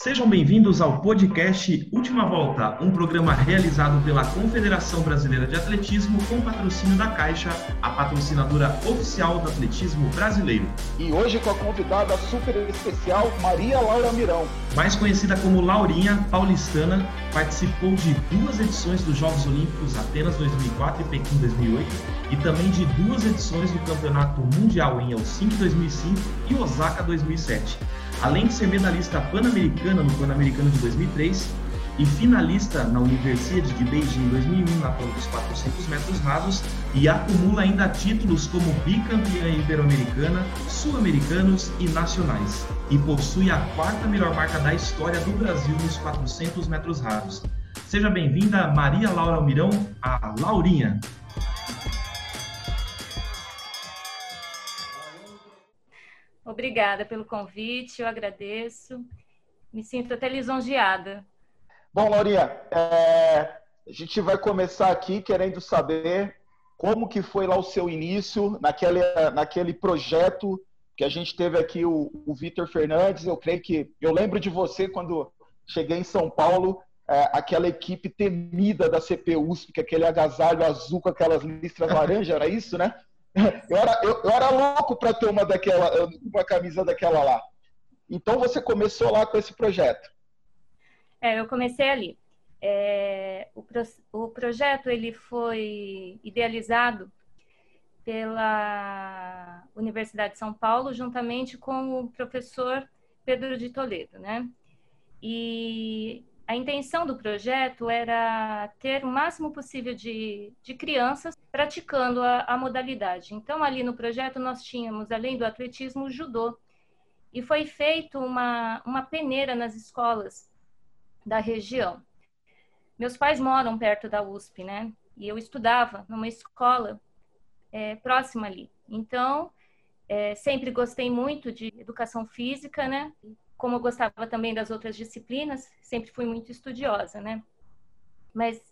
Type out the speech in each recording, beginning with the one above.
Sejam bem-vindos ao podcast Última Volta, um programa realizado pela Confederação Brasileira de Atletismo com patrocínio da Caixa, a patrocinadora oficial do atletismo brasileiro. E hoje com a convidada super especial, Maria Laura Mirão. Mais conhecida como Laurinha Paulistana, participou de duas edições dos Jogos Olímpicos Atenas 2004 e Pequim 2008 e também de duas edições do Campeonato Mundial em Helsinki 2005 e Osaka 2007 além de ser medalhista pan-americana no Pan-Americano de 2003 e finalista na Universidade de Beijing em 2001 na prova dos 400 metros rasos e acumula ainda títulos como bicampeã ibero-americana, sul-americanos e nacionais. E possui a quarta melhor marca da história do Brasil nos 400 metros rasos. Seja bem-vinda, Maria Laura Almirão, a Laurinha. Obrigada pelo convite, eu agradeço. Me sinto até lisonjeada. Bom, Laurinha, é, a gente vai começar aqui querendo saber como que foi lá o seu início naquele, naquele projeto que a gente teve aqui o, o Vitor Fernandes. Eu creio que eu lembro de você quando cheguei em São Paulo, é, aquela equipe temida da CPUSP, que aquele agasalho azul com aquelas listras laranja, era isso, né? Eu era, eu, eu era louco para ter uma daquela, uma camisa daquela lá. Então você começou lá com esse projeto? É, eu comecei ali. É, o, pro, o projeto ele foi idealizado pela Universidade de São Paulo, juntamente com o professor Pedro de Toledo, né? E a intenção do projeto era ter o máximo possível de, de crianças praticando a, a, modalidade. Então, ali no projeto, nós tínhamos, além do atletismo, o judô. E foi feito uma, uma peneira nas escolas da região. Meus pais moram perto da USP, né? E eu estudava numa escola é, próxima ali. Então, é, sempre gostei muito de educação física, né? Como eu gostava também das outras disciplinas, sempre fui muito estudiosa, né? Mas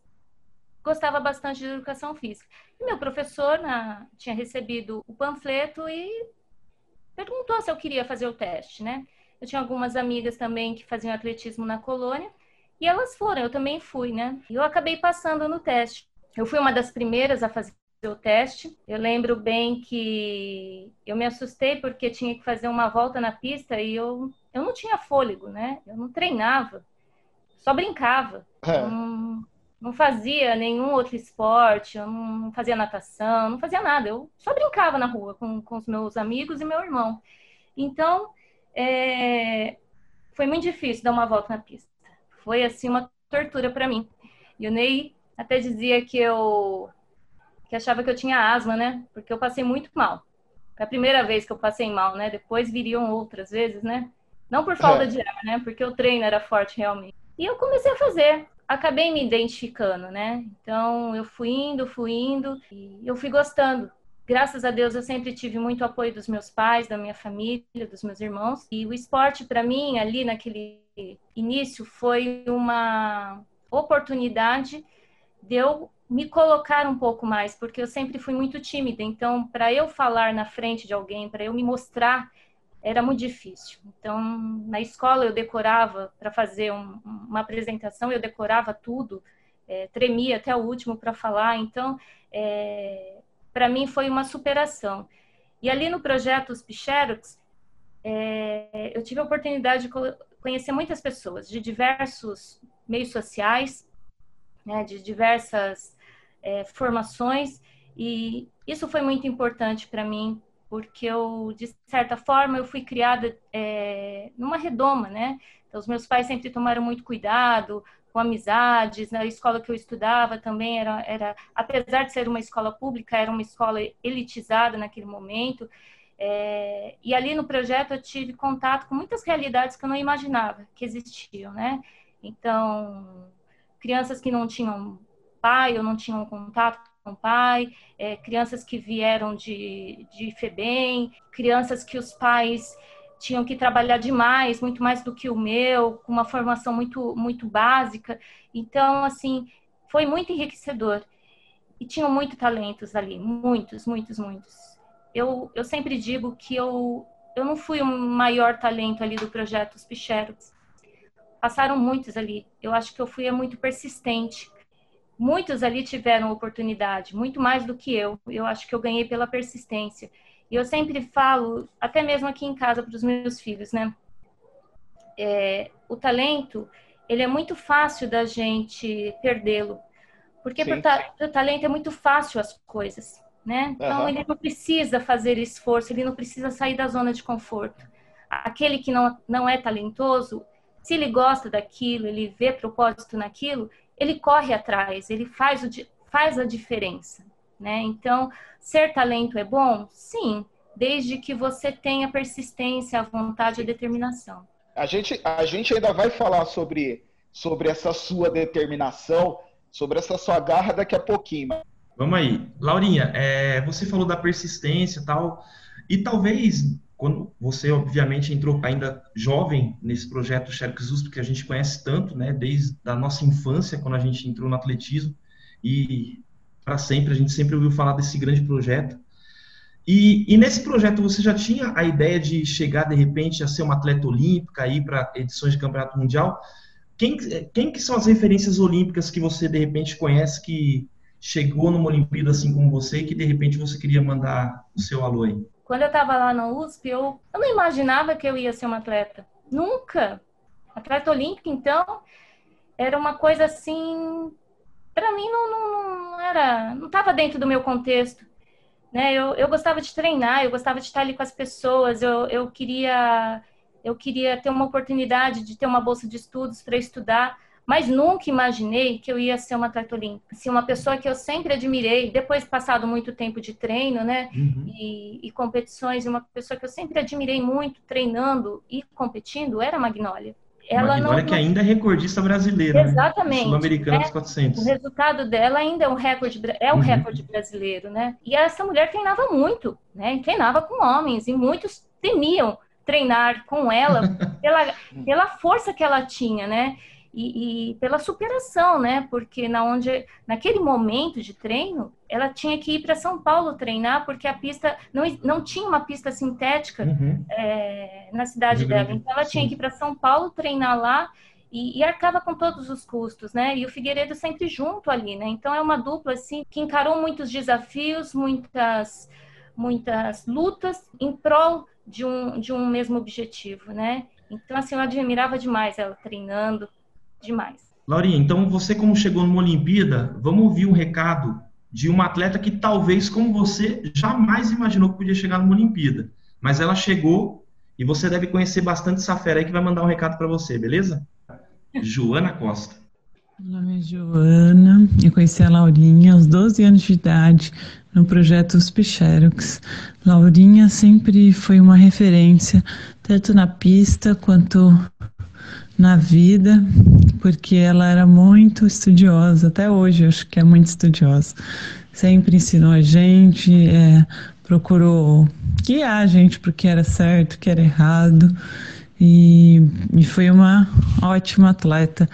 gostava bastante de educação física. E meu professor na, tinha recebido o panfleto e perguntou se eu queria fazer o teste, né? Eu tinha algumas amigas também que faziam atletismo na colônia e elas foram, eu também fui, né? E eu acabei passando no teste. Eu fui uma das primeiras a fazer o teste. Eu lembro bem que eu me assustei porque tinha que fazer uma volta na pista e eu eu não tinha fôlego, né? Eu não treinava, só brincava. É. Não, não, fazia nenhum outro esporte, eu não fazia natação, não fazia nada. Eu só brincava na rua com, com os meus amigos e meu irmão. Então, é, foi muito difícil dar uma volta na pista. Foi, assim, uma tortura para mim. E o Ney até dizia que eu que achava que eu tinha asma, né? Porque eu passei muito mal. Foi a primeira vez que eu passei mal, né? Depois viriam outras vezes, né? Não por falta é. de ar, né? Porque o treino era forte realmente. E eu comecei a fazer. Acabei me identificando, né? Então eu fui indo, fui indo e eu fui gostando. Graças a Deus eu sempre tive muito apoio dos meus pais, da minha família, dos meus irmãos. E o esporte para mim ali naquele início foi uma oportunidade de eu me colocar um pouco mais, porque eu sempre fui muito tímida. Então, para eu falar na frente de alguém, para eu me mostrar, era muito difícil. Então, na escola eu decorava para fazer um, uma apresentação, eu decorava tudo, é, tremia até o último para falar. Então, é, para mim foi uma superação. E ali no projeto Os Picherox, é, eu tive a oportunidade de conhecer muitas pessoas de diversos meios sociais, né, de diversas formações, e isso foi muito importante para mim, porque eu, de certa forma, eu fui criada é, numa redoma, né? Então, os meus pais sempre tomaram muito cuidado com amizades. Na escola que eu estudava também era, era apesar de ser uma escola pública, era uma escola elitizada naquele momento. É, e ali no projeto eu tive contato com muitas realidades que eu não imaginava que existiam, né? Então, crianças que não tinham pai ou não tinham contato pai, é, crianças que vieram de, de FEBEM, crianças que os pais tinham que trabalhar demais, muito mais do que o meu, com uma formação muito, muito básica. Então, assim, foi muito enriquecedor. E tinham muitos talentos ali, muitos, muitos, muitos. Eu, eu sempre digo que eu, eu não fui o maior talento ali do projeto Os Picheros. passaram muitos ali. Eu acho que eu fui muito persistente. Muitos ali tiveram oportunidade, muito mais do que eu. Eu acho que eu ganhei pela persistência. E eu sempre falo, até mesmo aqui em casa para os meus filhos, né? É, o talento, ele é muito fácil da gente perdê-lo. Porque para o talento é muito fácil as coisas, né? Então uhum. ele não precisa fazer esforço, ele não precisa sair da zona de conforto. Aquele que não, não é talentoso, se ele gosta daquilo, ele vê propósito naquilo, ele corre atrás, ele faz, o, faz a diferença, né? Então, ser talento é bom? Sim, desde que você tenha persistência, a vontade e a determinação. A gente, a gente ainda vai falar sobre, sobre essa sua determinação, sobre essa sua garra daqui a pouquinho. Vamos aí. Laurinha, é, você falou da persistência e tal, e talvez quando você obviamente entrou ainda jovem nesse projeto Xerox USP que a gente conhece tanto, né, desde a nossa infância quando a gente entrou no atletismo e para sempre a gente sempre ouviu falar desse grande projeto. E, e, nesse projeto você já tinha a ideia de chegar de repente a ser uma atleta olímpica ir para edições de campeonato mundial? Quem, quem que são as referências olímpicas que você de repente conhece que chegou numa Olimpíada assim como você e que de repente você queria mandar o seu alô aí? Quando eu estava lá na USP, eu, eu não imaginava que eu ia ser uma atleta. Nunca. Atleta olímpica, então, era uma coisa assim. Para mim, não, não, não era. Não estava dentro do meu contexto. Né? Eu, eu gostava de treinar, eu gostava de estar ali com as pessoas, eu, eu queria. Eu queria ter uma oportunidade de ter uma bolsa de estudos para estudar mas nunca imaginei que eu ia ser uma olímpica. Assim, uma pessoa que eu sempre admirei, depois de passado muito tempo de treino, né, uhum. e, e, competições, uma pessoa que eu sempre admirei muito treinando e competindo era a Magnólia. Ela Magnólia não, que ainda é recordista brasileira, né? Exatamente. Né? Sul-americana é, dos 400. O resultado dela ainda é um recorde, é um uhum. recorde brasileiro, né? E essa mulher treinava muito, né? Treinava com homens e muitos temiam treinar com ela pela, pela força que ela tinha, né? E, e, pela superação, né? Porque na onde, naquele momento de treino, ela tinha que ir para São Paulo treinar, porque a pista não, não tinha uma pista sintética uhum. é, na cidade dela. Então ela Sim. tinha que ir para São Paulo treinar lá e, e, arcava com todos os custos, né? E o Figueiredo sempre junto ali, né? Então é uma dupla assim que encarou muitos desafios, muitas muitas lutas em prol de um, de um mesmo objetivo, né? Então, assim, eu admirava demais ela treinando, demais. Laurinha, então você como chegou numa Olimpíada, vamos ouvir um recado de uma atleta que talvez, como você, jamais imaginou que podia chegar numa Olimpíada. Mas ela chegou e você deve conhecer bastante essa fera aí que vai mandar um recado para você, beleza? Joana Costa. Meu nome é Joana, eu conheci a Laurinha aos 12 anos de idade no projeto Os Xerox. Laurinha sempre foi uma referência, tanto na pista quanto na vida, porque ela era muito estudiosa, até hoje acho que é muito estudiosa. Sempre ensinou a gente, é, procurou guiar a gente para o que era certo, o que era errado, e, e foi uma ótima atleta.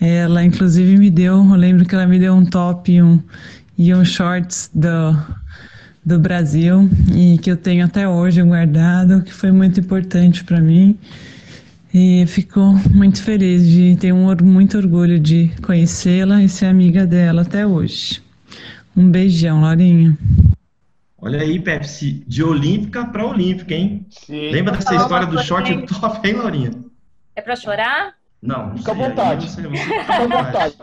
Ela, inclusive, me deu, eu lembro que ela me deu um top e um, e um shorts do, do Brasil, e que eu tenho até hoje guardado, que foi muito importante para mim. E fico muito feliz de ter um, muito orgulho de conhecê-la e ser amiga dela até hoje. Um beijão, Laurinha. Olha aí, Pepsi, de olímpica para olímpica, hein? Sim. Lembra dessa história do short e top, hein, Laurinha? É para chorar? Não. Fica à vontade. Fica à vontade.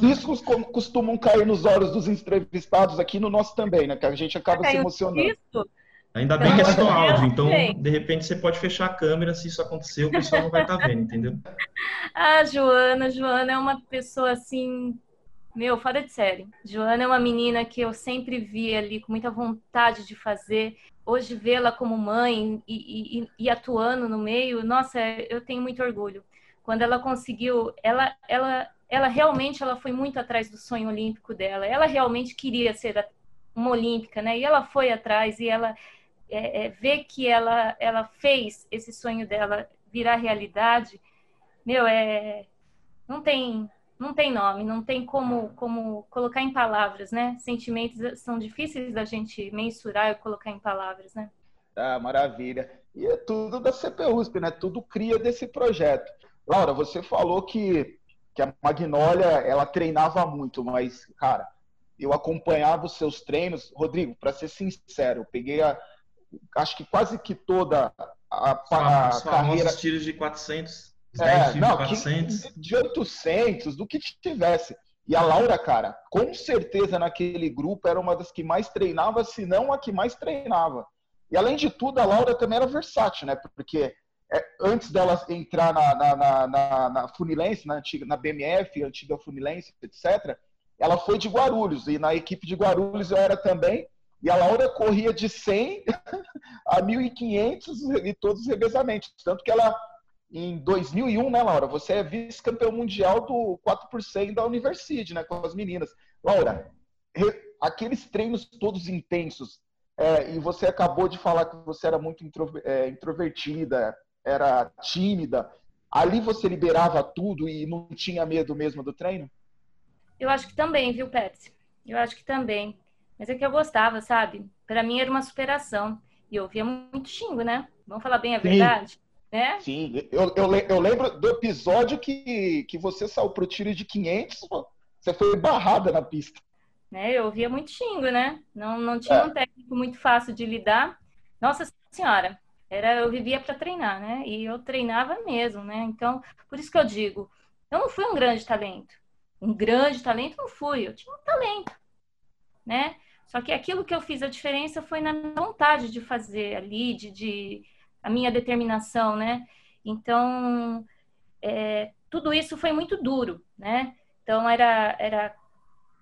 Ciscos costumam cair nos olhos dos entrevistados aqui no nosso também, né? Que a gente acaba se emocionando. Isso? Ainda bem que é só áudio, então de repente você pode fechar a câmera se isso acontecer, o pessoal não vai estar tá vendo, entendeu? Ah, Joana, Joana é uma pessoa assim, meu, fora de série. Joana é uma menina que eu sempre vi ali com muita vontade de fazer. Hoje vê-la como mãe e, e, e, atuando no meio, nossa, eu tenho muito orgulho. Quando ela conseguiu, ela, ela, ela realmente ela foi muito atrás do sonho olímpico dela. Ela realmente queria ser uma olímpica, né? E ela foi atrás e ela é, é, ver que ela, ela fez esse sonho dela virar realidade, meu, é, não tem não tem nome, não tem como, como colocar em palavras, né? Sentimentos são difíceis da gente mensurar e colocar em palavras, né? Ah, maravilha. E é tudo da CPUSP, né? Tudo cria desse projeto. Laura, você falou que, que a Magnólia ela treinava muito, mas, cara, eu acompanhava os seus treinos. Rodrigo, para ser sincero, eu peguei a, acho que quase que toda a, a, carreira. tiros de 400. É, não, de, 400. Que, de 800, do que tivesse. E a Laura, cara, com certeza naquele grupo era uma das que mais treinava, se não a que mais treinava. E além de tudo, a Laura também era versátil, né? Porque é, antes dela entrar na, na, na, na, na Funilense, na, antiga, na BMF, antiga Funilense, etc., ela foi de Guarulhos. E na equipe de Guarulhos eu era também. E a Laura corria de 100 a 1.500 e todos os revezamentos. Tanto que ela, em 2001, né, Laura? Você é vice-campeão mundial do 4% da Universidade, né? Com as meninas. Laura, aqueles treinos todos intensos, é, e você acabou de falar que você era muito é, introvertida, era tímida. Ali você liberava tudo e não tinha medo mesmo do treino? Eu acho que também, viu, Pepsi? Eu acho que também. Mas é que eu gostava, sabe? Para mim era uma superação. E eu via muito xingo, né? Vamos falar bem a Sim. verdade? Né? Sim, eu, eu, eu, lembro do episódio que, que você saiu pro tiro de 500, você foi barrada na pista. Né? Eu via muito xingo, né? Não, não tinha é. um técnico muito fácil de lidar. Nossa Senhora, era eu vivia para treinar, né? E eu treinava mesmo, né? Então, por isso que eu digo, eu não fui um grande talento. Um grande talento não fui, eu tinha um talento, né? Só que aquilo que eu fiz a diferença foi na vontade de fazer ali, de, de a minha determinação, né? Então, é, tudo isso foi muito duro, né? Então, era, era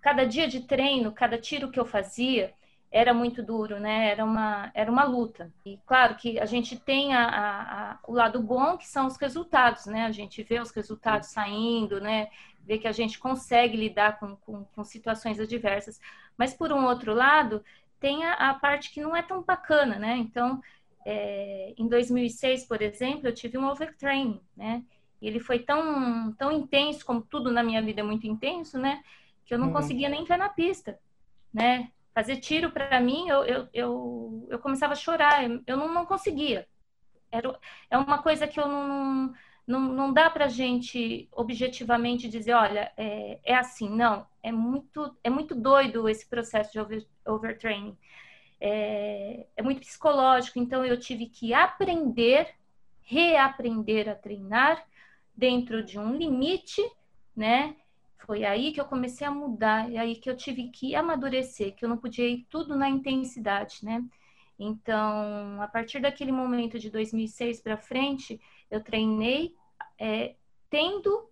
cada dia de treino, cada tiro que eu fazia, era muito duro, né? Era uma, era uma luta. E claro que a gente tem a, a, a, o lado bom, que são os resultados, né? A gente vê os resultados saindo, né? Vê que a gente consegue lidar com, com, com situações adversas. Mas, por um outro lado, tem a, a parte que não é tão bacana, né? Então, é, em 2006, por exemplo, eu tive um overtraining, né? E ele foi tão, tão intenso, como tudo na minha vida é muito intenso, né? Que eu não uhum. conseguia nem entrar na pista, né? Fazer tiro para mim, eu, eu, eu, eu, começava a chorar, eu não, não conseguia. Era, é uma coisa que eu não, não, não dá para gente objetivamente dizer, olha, é, é assim, não. É muito, é muito doido esse processo de over, overtraining. É, é muito psicológico, então eu tive que aprender, reaprender a treinar dentro de um limite, né? Foi aí que eu comecei a mudar, e aí que eu tive que amadurecer, que eu não podia ir tudo na intensidade, né? Então, a partir daquele momento de 2006 para frente, eu treinei é, tendo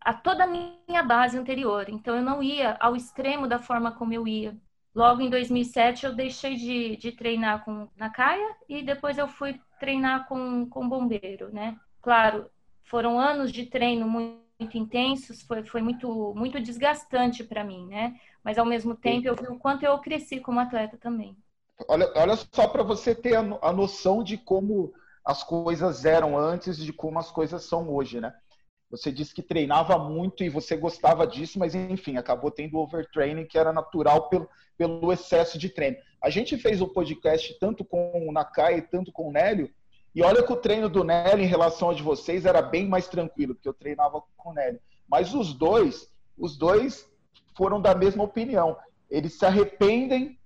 a toda a minha base anterior. Então, eu não ia ao extremo da forma como eu ia. Logo em 2007, eu deixei de, de treinar com, na caia e depois eu fui treinar com, com bombeiro, né? Claro, foram anos de treino muito muito intensos, foi, foi muito, muito desgastante para mim, né? Mas ao mesmo tempo eu vi o quanto eu cresci como atleta também. Olha, olha só para você ter a, a noção de como as coisas eram antes de como as coisas são hoje, né? Você disse que treinava muito e você gostava disso, mas enfim, acabou tendo overtraining que era natural pelo, pelo excesso de treino. A gente fez o um podcast tanto com o Nakai, tanto com o Nélio, e olha que o treino do Nelly em relação ao de vocês era bem mais tranquilo, porque eu treinava com o Nelly. Mas os dois, os dois foram da mesma opinião. Eles se arrependem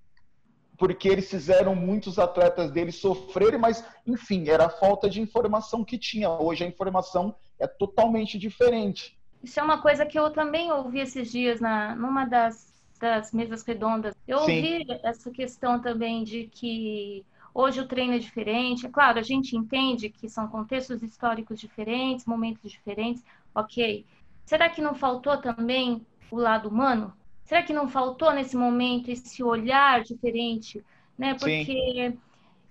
porque eles fizeram muitos atletas deles sofrerem, mas enfim, era a falta de informação que tinha. Hoje a informação é totalmente diferente. Isso é uma coisa que eu também ouvi esses dias na numa das, das mesas redondas. Eu Sim. ouvi essa questão também de que Hoje o treino é diferente. É claro, a gente entende que são contextos históricos diferentes, momentos diferentes, ok. Será que não faltou também o lado humano? Será que não faltou nesse momento esse olhar diferente? Né? Porque Sim.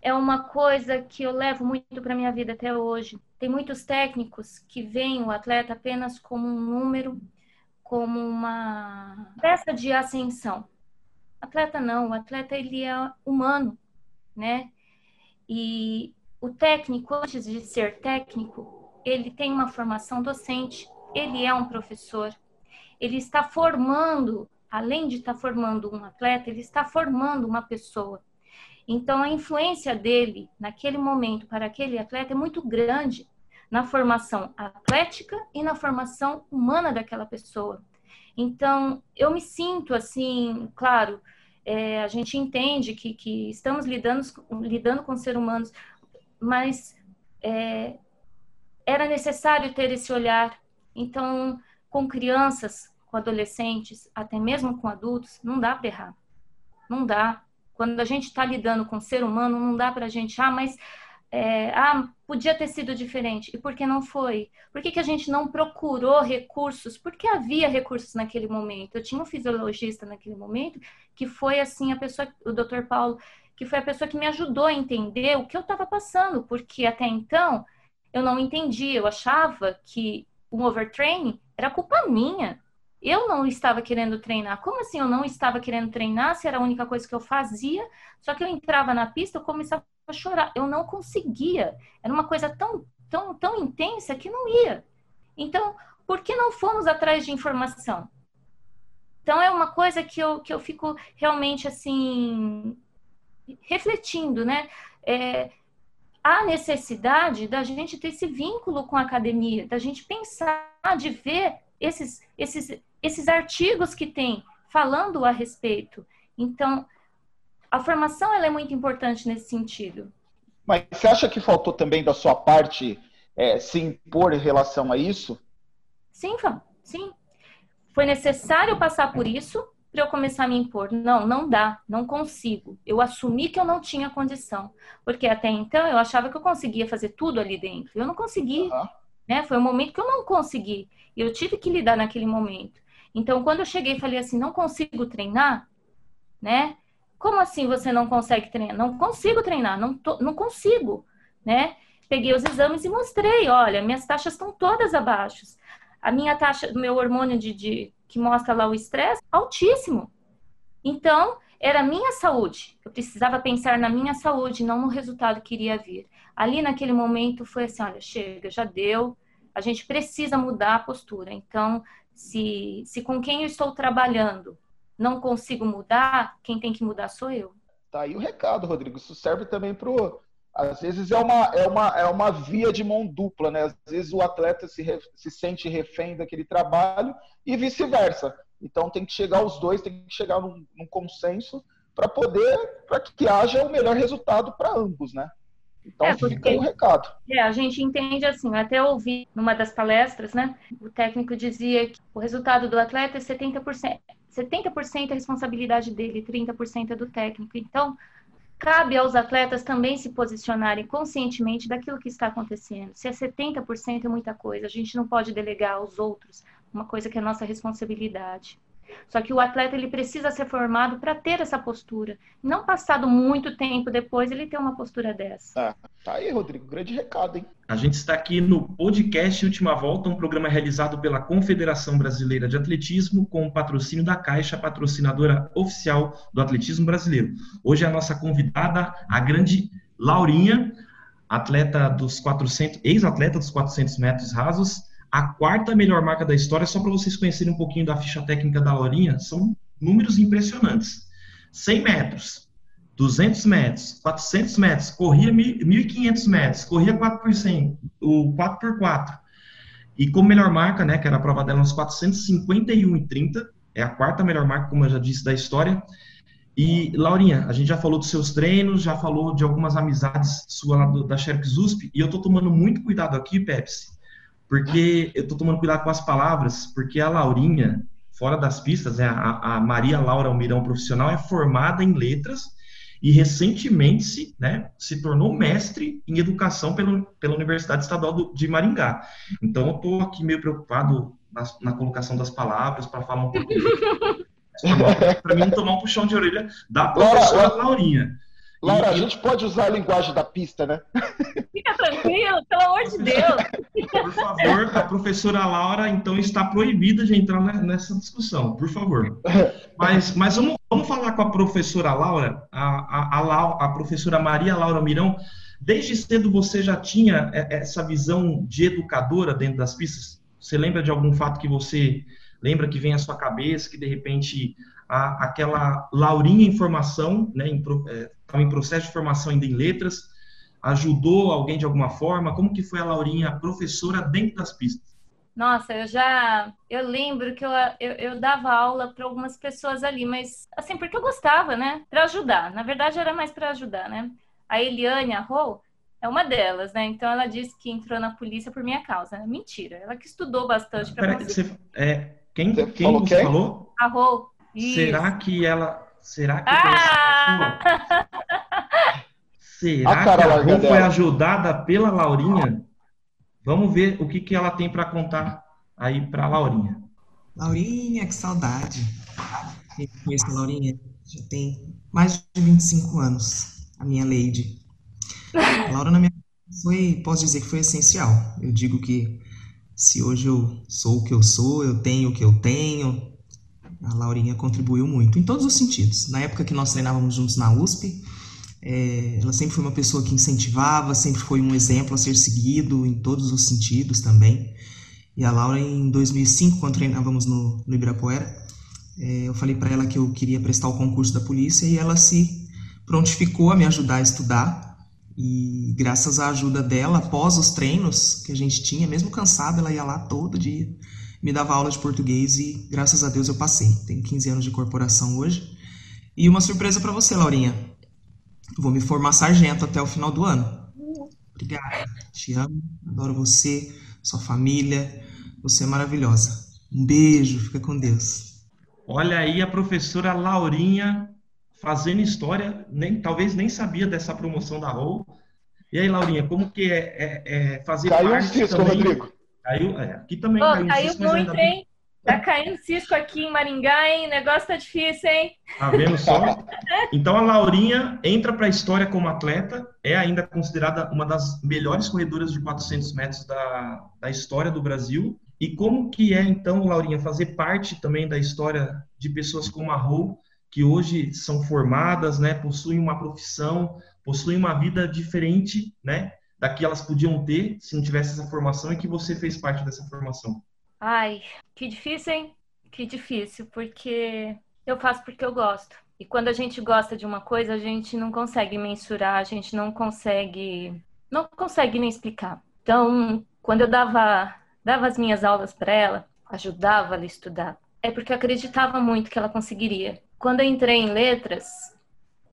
é uma coisa que eu levo muito para minha vida até hoje. Tem muitos técnicos que veem o atleta apenas como um número, como uma peça de ascensão. Atleta não, o atleta ele é humano, né? E o técnico, antes de ser técnico, ele tem uma formação docente, ele é um professor, ele está formando, além de estar formando um atleta, ele está formando uma pessoa. Então, a influência dele naquele momento para aquele atleta é muito grande. na formação atlética e na formação humana daquela pessoa. Então, eu me sinto assim, claro, é, a gente entende que, que estamos lidando, lidando com seres humanos, mas é, era necessário ter esse olhar. Então, com crianças, com adolescentes, até mesmo com adultos, não dá para errar. Não dá. Quando a gente está lidando com ser humano, não dá para a gente, ah, mas é, ah, podia ter sido diferente. E por que não foi? Por que, que a gente não procurou recursos? Porque havia recursos naquele momento. Eu tinha um fisiologista naquele momento que foi assim a pessoa, o Dr. Paulo, que foi a pessoa que me ajudou a entender o que eu estava passando, porque até então eu não entendia. Eu achava que o overtraining era culpa minha. Eu não estava querendo treinar. Como assim eu não estava querendo treinar se era a única coisa que eu fazia? Só que eu entrava na pista, eu começava a chorar. Eu não conseguia. Era uma coisa tão, tão, tão intensa que não ia. Então, por que não fomos atrás de informação? Então, é uma coisa que eu, que eu fico realmente assim refletindo, né? É, há necessidade da gente ter esse vínculo com a academia, da gente pensar, de ver esses, esses, esses artigos que tem falando a respeito. Então, a formação ela é muito importante nesse sentido. Mas você acha que faltou também da sua parte é, se impor em relação a isso? Sim, sim. Foi necessário passar por isso para eu começar a me impor. Não, não dá, não consigo. Eu assumi que eu não tinha condição. Porque até então eu achava que eu conseguia fazer tudo ali dentro. Eu não consegui. Uhum. Né? Foi um momento que eu não consegui. Eu tive que lidar naquele momento. Então, quando eu cheguei e falei assim, não consigo treinar, né? Como assim você não consegue treinar? Não consigo treinar, não, tô, não consigo, né? Peguei os exames e mostrei, olha, minhas taxas estão todas abaixo. A minha taxa do meu hormônio de, de que mostra lá o estresse, altíssimo. Então, era minha saúde. Eu precisava pensar na minha saúde, não no resultado que iria vir. Ali naquele momento foi assim, olha, chega, já deu. A gente precisa mudar a postura. Então, se, se com quem eu estou trabalhando não consigo mudar, quem tem que mudar sou eu. Tá aí o recado, Rodrigo. Isso serve também para às vezes é uma, é, uma, é uma via de mão dupla, né? Às vezes o atleta se, re, se sente refém daquele trabalho e vice-versa. Então tem que chegar os dois, tem que chegar num, num consenso para poder, para que haja o melhor resultado para ambos, né? Então é, fica aí o recado. É, a gente entende assim, até ouvi numa das palestras, né? O técnico dizia que o resultado do atleta é 70%. 70% é responsabilidade dele, 30% é do técnico. Então, cabe aos atletas também se posicionarem conscientemente daquilo que está acontecendo. Se é 70% é muita coisa, a gente não pode delegar aos outros uma coisa que é nossa responsabilidade. Só que o atleta ele precisa ser formado para ter essa postura. Não passado muito tempo depois ele ter uma postura dessa. Ah, tá aí, Rodrigo, grande recado, hein? A gente está aqui no podcast Última Volta, um programa realizado pela Confederação Brasileira de Atletismo, com o patrocínio da Caixa, patrocinadora oficial do atletismo brasileiro. Hoje a nossa convidada, a grande Laurinha, atleta dos 400, ex-atleta dos 400 metros rasos, a quarta melhor marca da história, só para vocês conhecerem um pouquinho da ficha técnica da Laurinha, são números impressionantes. 100 metros, 200 metros, 400 metros, corria 1.500 metros, corria 4%, o 4x4. E como melhor marca, né, que era a prova dela uns 451,30, é a quarta melhor marca, como eu já disse, da história. E, Laurinha, a gente já falou dos seus treinos, já falou de algumas amizades sua lá do, da Xerox USP, e eu tô tomando muito cuidado aqui, Pepsi, porque eu estou tomando cuidado com as palavras, porque a Laurinha, fora das pistas, né, a, a Maria Laura Almirão profissional é formada em letras e recentemente se, né, se tornou mestre em educação pelo, pela Universidade Estadual do, de Maringá. Então eu estou aqui meio preocupado na, na colocação das palavras para falar um pouco para mim não tomar um puxão de orelha da professora Laura, Laurinha. Laura, e, a gente pode usar a linguagem da pista, né? Fica tranquilo, pelo amor de Deus. Por favor, a professora Laura, então, está proibida de entrar nessa discussão, por favor. Mas, mas vamos, vamos falar com a professora Laura, a, a, a, a professora Maria Laura Mirão. Desde cedo você já tinha essa visão de educadora dentro das pistas? Você lembra de algum fato que você lembra que vem à sua cabeça, que de repente a, aquela Laurinha em formação, né, em, é, estava em processo de formação ainda em letras, ajudou alguém de alguma forma? Como que foi a Laurinha professora dentro das pistas? Nossa, eu já. Eu lembro que eu, eu, eu dava aula para algumas pessoas ali, mas assim, porque eu gostava, né? Para ajudar. Na verdade, era mais para ajudar, né? A Eliane Arro é uma delas, né? Então ela disse que entrou na polícia por minha causa. Mentira, ela que estudou bastante para você. É, quem, você quem falou você quem? falou? Arro. Será que ela. Será que ah! Será a que a Rô foi ajudada pela Laurinha? Vamos ver o que, que ela tem para contar aí para Laurinha. Laurinha, que saudade. Eu conheço a Laurinha já tem mais de 25 anos, a minha lady. A Laura na minha foi, posso dizer que foi essencial. Eu digo que se hoje eu sou o que eu sou, eu tenho o que eu tenho, a Laurinha contribuiu muito, em todos os sentidos. Na época que nós treinávamos juntos na USP, é, ela sempre foi uma pessoa que incentivava, sempre foi um exemplo a ser seguido em todos os sentidos também. E a Laura, em 2005, quando treinávamos no, no Ibirapuera, é, eu falei para ela que eu queria prestar o concurso da polícia e ela se prontificou a me ajudar a estudar. E graças à ajuda dela, após os treinos que a gente tinha, mesmo cansada, ela ia lá todo dia, me dava aula de português e graças a Deus eu passei. Tenho 15 anos de corporação hoje. E uma surpresa para você, Laurinha. Vou me formar sargento até o final do ano. Obrigada. Te amo, adoro você, sua família. Você é maravilhosa. Um beijo, fica com Deus. Olha aí a professora Laurinha fazendo história, nem, talvez nem sabia dessa promoção da ROU. E aí, Laurinha, como que é, é, é fazer caiu parte um cisco, também... Rodrigo. Caiu, é, aqui também oh, caiu, caiu cisco, muito, hein? Tá caindo cisco aqui em Maringá, hein? O negócio tá difícil, hein? Tá vendo só? Então a Laurinha entra para a história como atleta, é ainda considerada uma das melhores corredoras de 400 metros da, da história do Brasil. E como que é, então, Laurinha, fazer parte também da história de pessoas como a Rô, que hoje são formadas, né, possuem uma profissão, possuem uma vida diferente, né, da que elas podiam ter se não tivesse essa formação e que você fez parte dessa formação? Ai, que difícil, hein? Que difícil, porque eu faço porque eu gosto. E quando a gente gosta de uma coisa, a gente não consegue mensurar, a gente não consegue, não consegue nem explicar. Então, quando eu dava, dava as minhas aulas para ela, ajudava ela a estudar, é porque eu acreditava muito que ela conseguiria. Quando eu entrei em letras,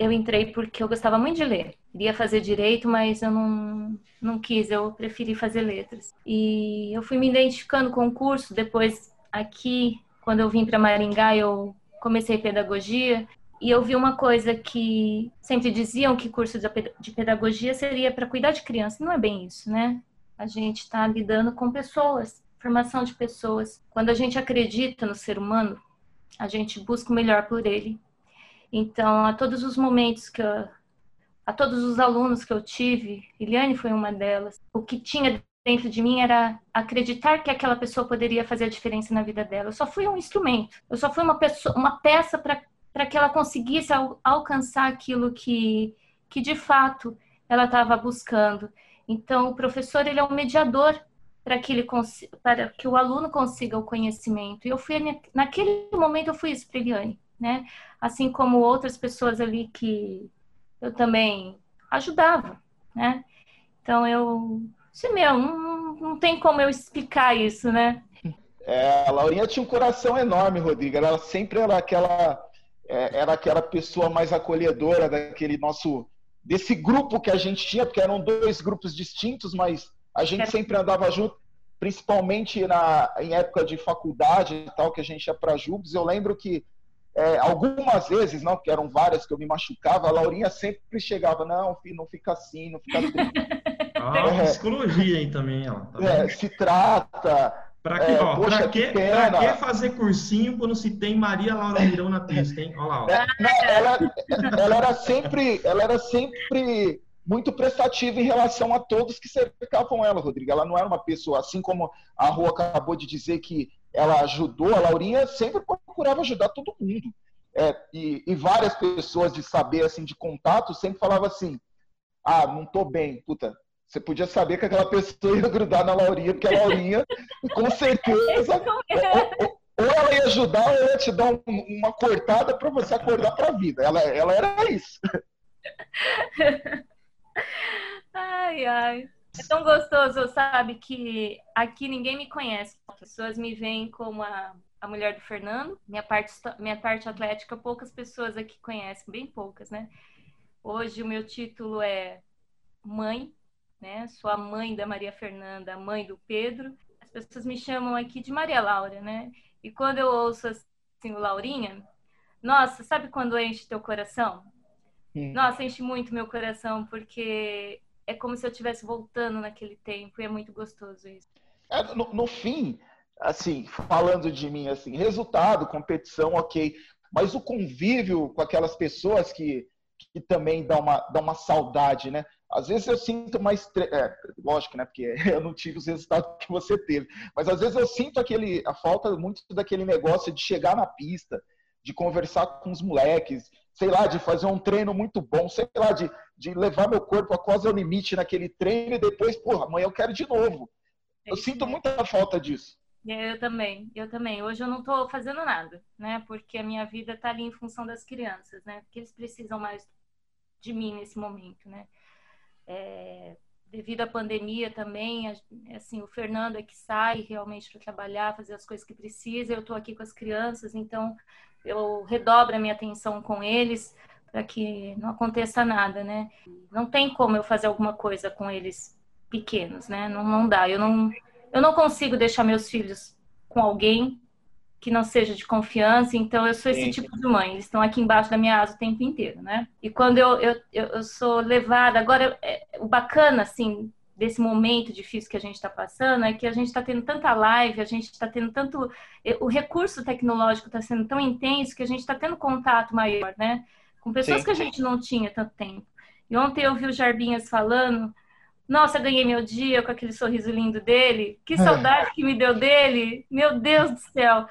eu entrei porque eu gostava muito de ler. Iria fazer direito, mas eu não, não quis, eu preferi fazer letras. E eu fui me identificando com o curso, depois aqui, quando eu vim para Maringá, eu comecei pedagogia e eu vi uma coisa que sempre diziam que curso de pedagogia seria para cuidar de criança. Não é bem isso, né? A gente está lidando com pessoas, formação de pessoas. Quando a gente acredita no ser humano, a gente busca o melhor por ele então, a todos os momentos que eu, a todos os alunos que eu tive, Eliane foi uma delas, o que tinha dentro de mim era acreditar que aquela pessoa poderia fazer a diferença na vida dela. Eu só fui um instrumento, eu só fui uma, pessoa, uma peça para que ela conseguisse al, alcançar aquilo que, que de fato ela estava buscando. Então, o professor ele é um mediador para que ele para que o aluno consiga o conhecimento. E eu fui naquele momento eu fui isso para Eliane né? Assim como outras pessoas ali que eu também ajudava, né? Então eu, se meu, não, não tem como eu explicar isso, né? É, a Laurinha tinha um coração enorme, Rodrigo. Ela sempre era aquela, é, era aquela pessoa mais acolhedora daquele nosso, desse grupo que a gente tinha, porque eram dois grupos distintos, mas a gente sempre andava junto, principalmente na, em época de faculdade e tal, que a gente ia para Jubes. Eu lembro que é, algumas vezes, não, que eram várias que eu me machucava, a Laurinha sempre chegava, não, filho, não fica assim, não fica assim. ah, é, psicologia aí também, ó. Tá é, se trata. Pra que, é, ó, poxa, pra que, que pra que fazer cursinho quando se tem Maria Laura Mirão na pista, hein? Olha lá, ó. É, não, ela, ela, era sempre, ela era sempre muito prestativa em relação a todos que cercavam ela, Rodrigo. Ela não era uma pessoa, assim como a Rua acabou de dizer que ela ajudou, a Laurinha sempre procurava ajudar todo mundo. É, e, e, várias pessoas de saber, assim, de contato, sempre falavam assim, ah, não tô bem, puta, você podia saber que aquela pessoa ia grudar na Laurinha, porque a Laurinha, com certeza, ou, ou, ela ia ajudar, ou ia te dar um, uma cortada para você acordar para a vida. Ela, ela era isso. Ai, ai. É tão gostoso, sabe, que aqui ninguém me conhece. As pessoas me veem como a, a mulher do Fernando. Minha parte, minha parte atlética, poucas pessoas aqui conhecem, bem poucas, né? Hoje o meu título é mãe, né? Sou a mãe da Maria Fernanda, a mãe do Pedro. As pessoas me chamam aqui de Maria Laura, né? E quando eu ouço assim o Laurinha, nossa, sabe quando enche teu coração? Nossa, enche muito meu coração, porque é como se eu estivesse voltando naquele tempo e é muito gostoso isso. É, no, no, fim, assim, falando de mim, assim, resultado, competição, ok, mas o convívio com aquelas pessoas que, que também dá uma, dá uma saudade, né? Às vezes eu sinto mais, é, lógico, né? Porque eu não tive os resultados que você teve, mas às vezes eu sinto aquele, a falta muito daquele negócio de chegar na pista, de conversar com os moleques, sei lá, de fazer um treino muito bom, sei lá, de, de levar meu corpo a quase ao limite naquele treino e depois, porra, amanhã eu quero de novo. Eu sinto muita falta disso. Eu também, eu também. Hoje eu não estou fazendo nada, né? Porque a minha vida está ali em função das crianças, né? Porque eles precisam mais de mim nesse momento, né? É, devido à pandemia também, assim, o Fernando é que sai realmente para trabalhar, fazer as coisas que precisa. Eu estou aqui com as crianças, então eu redobro a minha atenção com eles para que não aconteça nada, né? Não tem como eu fazer alguma coisa com eles pequenos, né? Não, não dá. Eu não, eu não consigo deixar meus filhos com alguém que não seja de confiança, então eu sou esse Sim. tipo de mãe. Eles estão aqui embaixo da minha asa o tempo inteiro, né? E quando eu, eu, eu sou levada, agora, é, o bacana, assim, desse momento difícil que a gente está passando é que a gente está tendo tanta live, a gente está tendo tanto. O recurso tecnológico está sendo tão intenso que a gente está tendo contato maior, né? Com pessoas Sim. que a gente não tinha tanto tempo. E ontem eu vi o Jarbinhas falando. Nossa, ganhei meu dia com aquele sorriso lindo dele. Que saudade que me deu dele. Meu Deus do céu.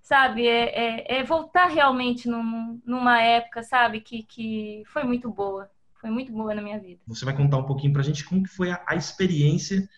Sabe, é, é, é voltar realmente num, numa época, sabe, que, que foi muito boa foi muito boa na minha vida. Você vai contar um pouquinho pra gente como que foi a, a experiência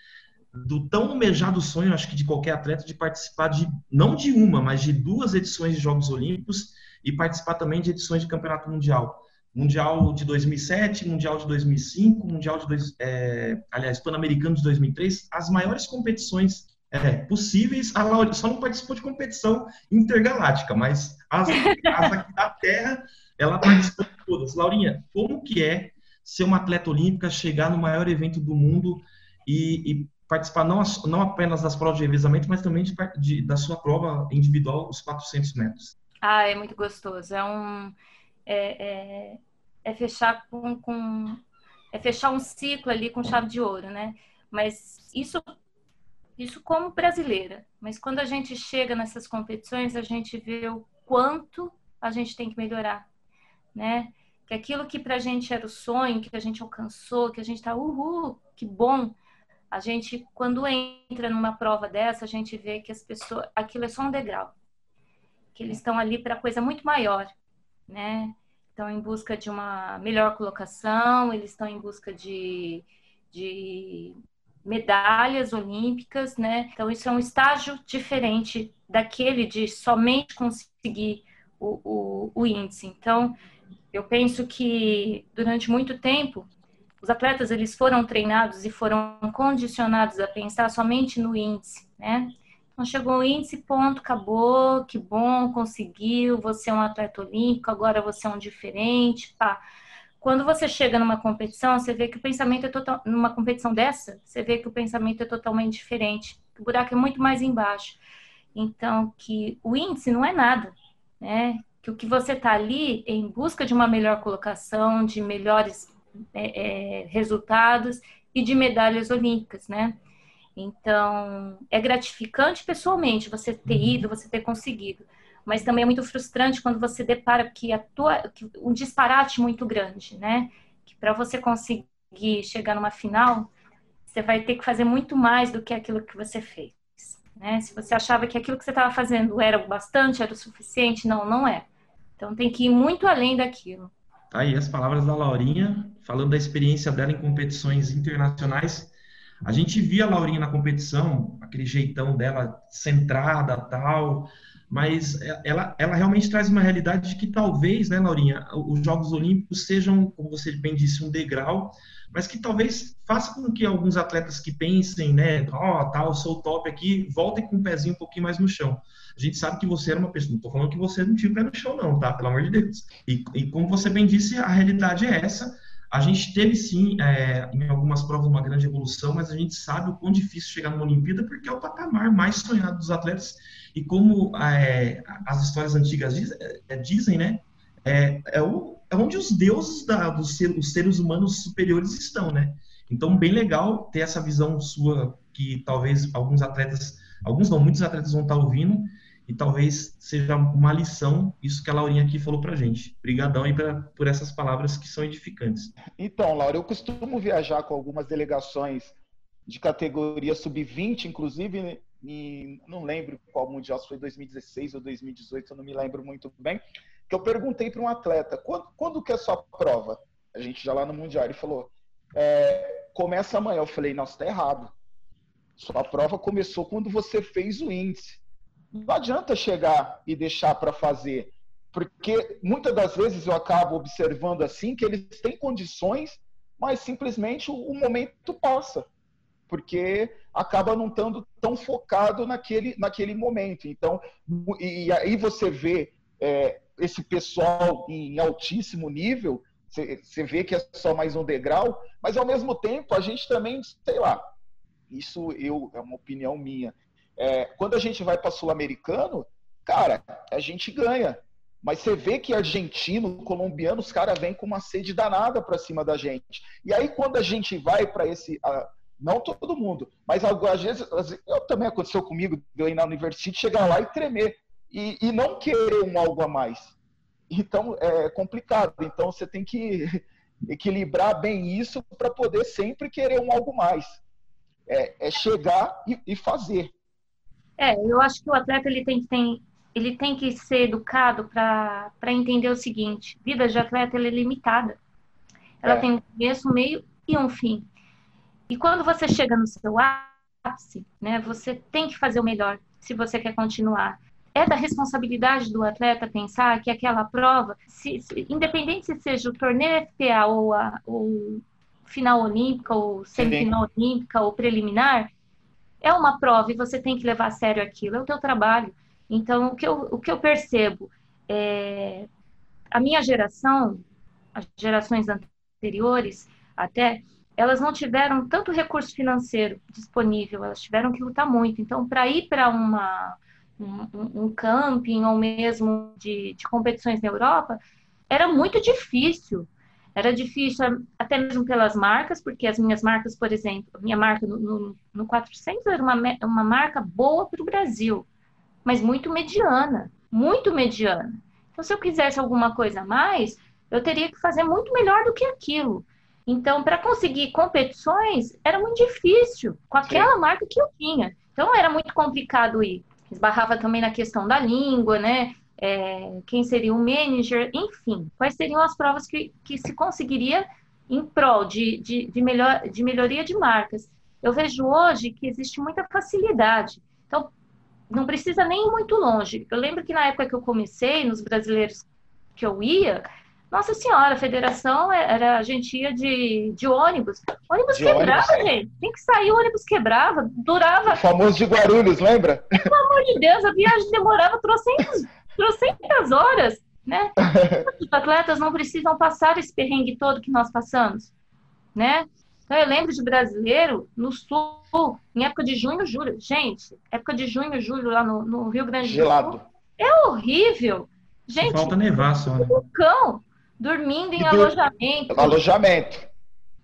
do tão almejado sonho, acho que de qualquer atleta, de participar de, não de uma, mas de duas edições de Jogos Olímpicos e participar também de edições de Campeonato Mundial. Mundial de 2007, Mundial de 2005, Mundial de dois, é, aliás, Pan-Americano de 2003, as maiores competições é, possíveis. A Laura só não participou de competição intergaláctica, mas as, as aqui da Terra, ela participou de todas. Laurinha, como que é ser uma atleta olímpica, chegar no maior evento do mundo e, e participar não, não apenas das provas de revezamento, mas também de, de, da sua prova individual, os 400 metros? Ah, é muito gostoso. É um é, é, é fechar com, com, é fechar um ciclo ali com chave de ouro, né? Mas isso isso como brasileira. Mas quando a gente chega nessas competições, a gente vê o quanto a gente tem que melhorar, né? que aquilo que para a gente era o sonho, que a gente alcançou, que a gente está, uhul, que bom. A gente, quando entra numa prova dessa, a gente vê que as pessoas, aquilo é só um degrau, que eles estão ali para coisa muito maior, né? Estão em busca de uma melhor colocação, eles estão em busca de, de medalhas olímpicas, né? Então, isso é um estágio diferente daquele de somente conseguir o, o, o índice. Então, eu penso que durante muito tempo os atletas eles foram treinados e foram condicionados a pensar somente no índice, né? Então chegou o índice, ponto, acabou, que bom, conseguiu, você é um atleta olímpico, agora você é um diferente, pá. Quando você chega numa competição, você vê que o pensamento é total, numa competição dessa, você vê que o pensamento é totalmente diferente, o buraco é muito mais embaixo. Então, que o índice não é nada, né? que o que você está ali em busca de uma melhor colocação, de melhores é, é, resultados e de medalhas olímpicas, né? Então, é gratificante pessoalmente você ter uhum. ido, você ter conseguido, mas também é muito frustrante quando você depara que a tua que um disparate muito grande, né? Que para você conseguir chegar numa final, você vai ter que fazer muito mais do que aquilo que você fez. Né? Se você achava que aquilo que você estava fazendo era o bastante, era o suficiente, não, não é. Então tem que ir muito além daquilo. Tá aí as palavras da Laurinha, falando da experiência dela em competições internacionais. A gente via a Laurinha na competição, aquele jeitão dela centrada, tal, mas ela, ela realmente traz uma realidade de que talvez, né, Laurinha, os Jogos Olímpicos sejam, como você bem disse, um degrau, mas que talvez faça com que alguns atletas que pensem, né, ó, oh, tal, sou top aqui, voltem com o pezinho um pouquinho mais no chão. A gente sabe que você era uma pessoa, não tô falando que você não tinha o pé no chão, não, tá? Pelo amor de Deus. E, e como você bem disse, a realidade é essa. A gente teve sim, é, em algumas provas, uma grande evolução, mas a gente sabe o quão difícil chegar numa Olimpíada, porque é o patamar mais sonhado dos atletas. E como é, as histórias antigas diz, é, dizem, né? É, é, o, é onde os deuses da, dos ser, os seres humanos superiores estão, né? Então, bem legal ter essa visão sua, que talvez alguns atletas, alguns não, muitos atletas vão estar ouvindo, e talvez seja uma lição isso que a Laurinha aqui falou pra gente. Obrigadão aí pra, por essas palavras que são edificantes. Então, Laura, eu costumo viajar com algumas delegações de categoria sub-20, inclusive, e não lembro qual mundial, se foi 2016 ou 2018, eu não me lembro muito bem, que eu perguntei para um atleta, quando, quando que é a sua prova? A gente já lá no mundial, ele falou, é, começa amanhã. Eu falei, nossa, tá errado. Sua prova começou quando você fez o índice. Não adianta chegar e deixar para fazer, porque muitas das vezes eu acabo observando assim que eles têm condições, mas simplesmente o, momento passa, porque acaba não estando tão focado naquele, naquele momento. Então, e, aí você vê é, esse pessoal em altíssimo nível, você vê que é só mais um degrau, mas ao mesmo tempo a gente também, sei lá, isso eu é uma opinião minha. É, quando a gente vai para sul-americano, cara, a gente ganha. Mas você vê que argentino, colombiano, os caras vêm com uma sede danada para cima da gente. E aí, quando a gente vai para esse. não todo mundo, mas às vezes. Eu, também aconteceu comigo, eu ir na universidade, chegar lá e tremer. E, e não querer um algo a mais. Então, é complicado. Então, você tem que equilibrar bem isso para poder sempre querer um algo mais. É, é chegar e, e fazer. É, eu acho que o atleta ele tem que, tem, ele tem que ser educado para entender o seguinte: vida de atleta é limitada. Ela é. tem um começo, um meio e um fim. E quando você chega no seu ápice, né, você tem que fazer o melhor se você quer continuar. É da responsabilidade do atleta pensar que aquela prova, se, se, independente se seja o torneio FPA ou a ou final olímpica, ou semifinal olímpica, ou preliminar, é uma prova e você tem que levar a sério aquilo, é o teu trabalho. Então, o que eu, o que eu percebo é a minha geração, as gerações anteriores até, elas não tiveram tanto recurso financeiro disponível, elas tiveram que lutar muito. Então, para ir para uma um, um, camping ou mesmo de, de competições na Europa, era muito difícil. Era difícil até mesmo pelas marcas, porque as minhas marcas, por exemplo, a minha marca no, no, no 400 era uma, uma marca boa para o Brasil, mas muito mediana, muito mediana. Então, se eu quisesse alguma coisa a mais, eu teria que fazer muito melhor do que aquilo. Então, para conseguir competições, era muito difícil com aquela Sim. marca que eu tinha. Então, era muito complicado ir. Esbarrava também na questão da língua, né? É, quem seria um manager, enfim, quais seriam as provas que, que se conseguiria em prol de, de, de, melhor, de melhoria de marcas. Eu vejo hoje que existe muita facilidade. Então, não precisa nem ir muito longe. Eu lembro que na época que eu comecei, nos brasileiros que eu ia, nossa senhora, a federação era, a gente ia de, de ônibus. ônibus de quebrava, ônibus. gente. Tem que sair, o ônibus quebrava, durava. O famoso de Guarulhos, lembra? Pelo amor de Deus, a viagem demorava trocentos trocentas horas, né? Os atletas não precisam passar esse perrengue todo que nós passamos, né? Então, eu lembro de brasileiro no sul, em época de junho, julho. Gente, época de junho, julho, lá no, no Rio Grande do Sul. É horrível. Gente, falta nevar só, né? cão dormindo em alojamento. Alojamento.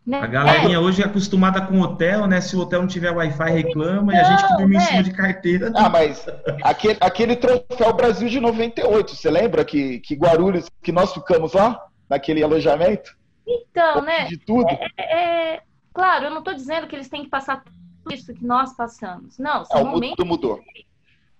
Né? A galerinha é. hoje é acostumada com hotel, né? Se o hotel não tiver Wi-Fi, reclama, não, e a gente que dorme né? em cima de carteira. Ah, mas aquele, aquele troféu Brasil de 98, você lembra que, que Guarulhos, que nós ficamos lá, naquele alojamento? Então, né? De tudo. É, é, é claro, eu não estou dizendo que eles têm que passar tudo isso que nós passamos. Não, são é, momentos. mudou.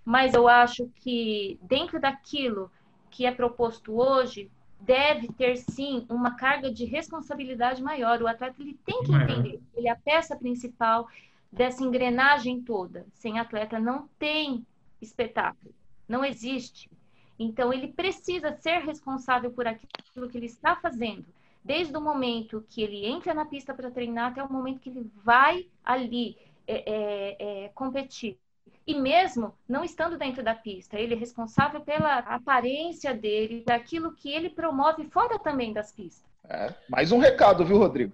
Mas eu acho que dentro daquilo que é proposto hoje, deve ter sim uma carga de responsabilidade maior. O atleta ele tem que entender, ele é a peça principal dessa engrenagem toda. Sem atleta não tem espetáculo, não existe. Então ele precisa ser responsável por aquilo que ele está fazendo, desde o momento que ele entra na pista para treinar até o momento que ele vai ali é, é, é, competir. E mesmo não estando dentro da pista, ele é responsável pela aparência dele, daquilo que ele promove fora também das pistas. É, mais um recado, viu, Rodrigo?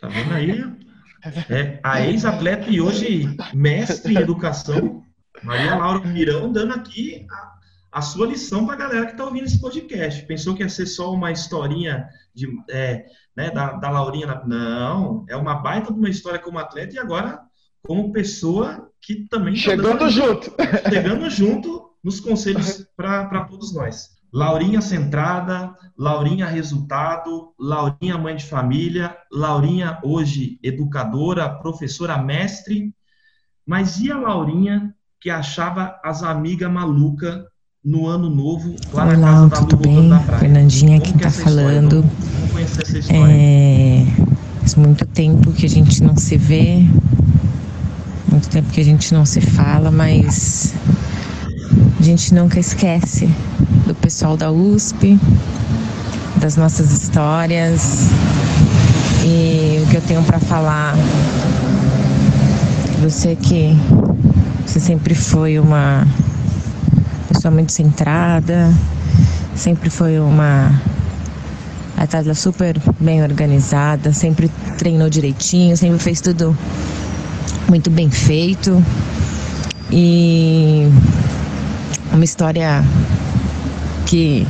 Tá vendo aí? É, a ex-atleta e hoje mestre em educação, Maria Laura Mirão, dando aqui a, a sua lição para a galera que está ouvindo esse podcast. Pensou que ia ser só uma historinha de, é, né, da, da Laurinha? Não, é uma baita de uma história como atleta e agora como pessoa que também. Tá chegando tá junto. Chegando junto nos conselhos para todos nós. Laurinha centrada, Laurinha resultado, Laurinha mãe de família, Laurinha hoje educadora, professora mestre. Mas e a Laurinha que achava as amigas maluca no ano novo lá Olá, na casa da tudo bem? Fernandinha aqui tá falando. Vamos conhecer essa história. É... Faz muito tempo que a gente não se vê, muito tempo que a gente não se fala, mas a gente nunca esquece do pessoal da USP, das nossas histórias e o que eu tenho para falar. Você que você sempre foi uma pessoa muito centrada, sempre foi uma atleta super bem organizada, sempre treinou direitinho, sempre fez tudo muito bem feito. E uma história que,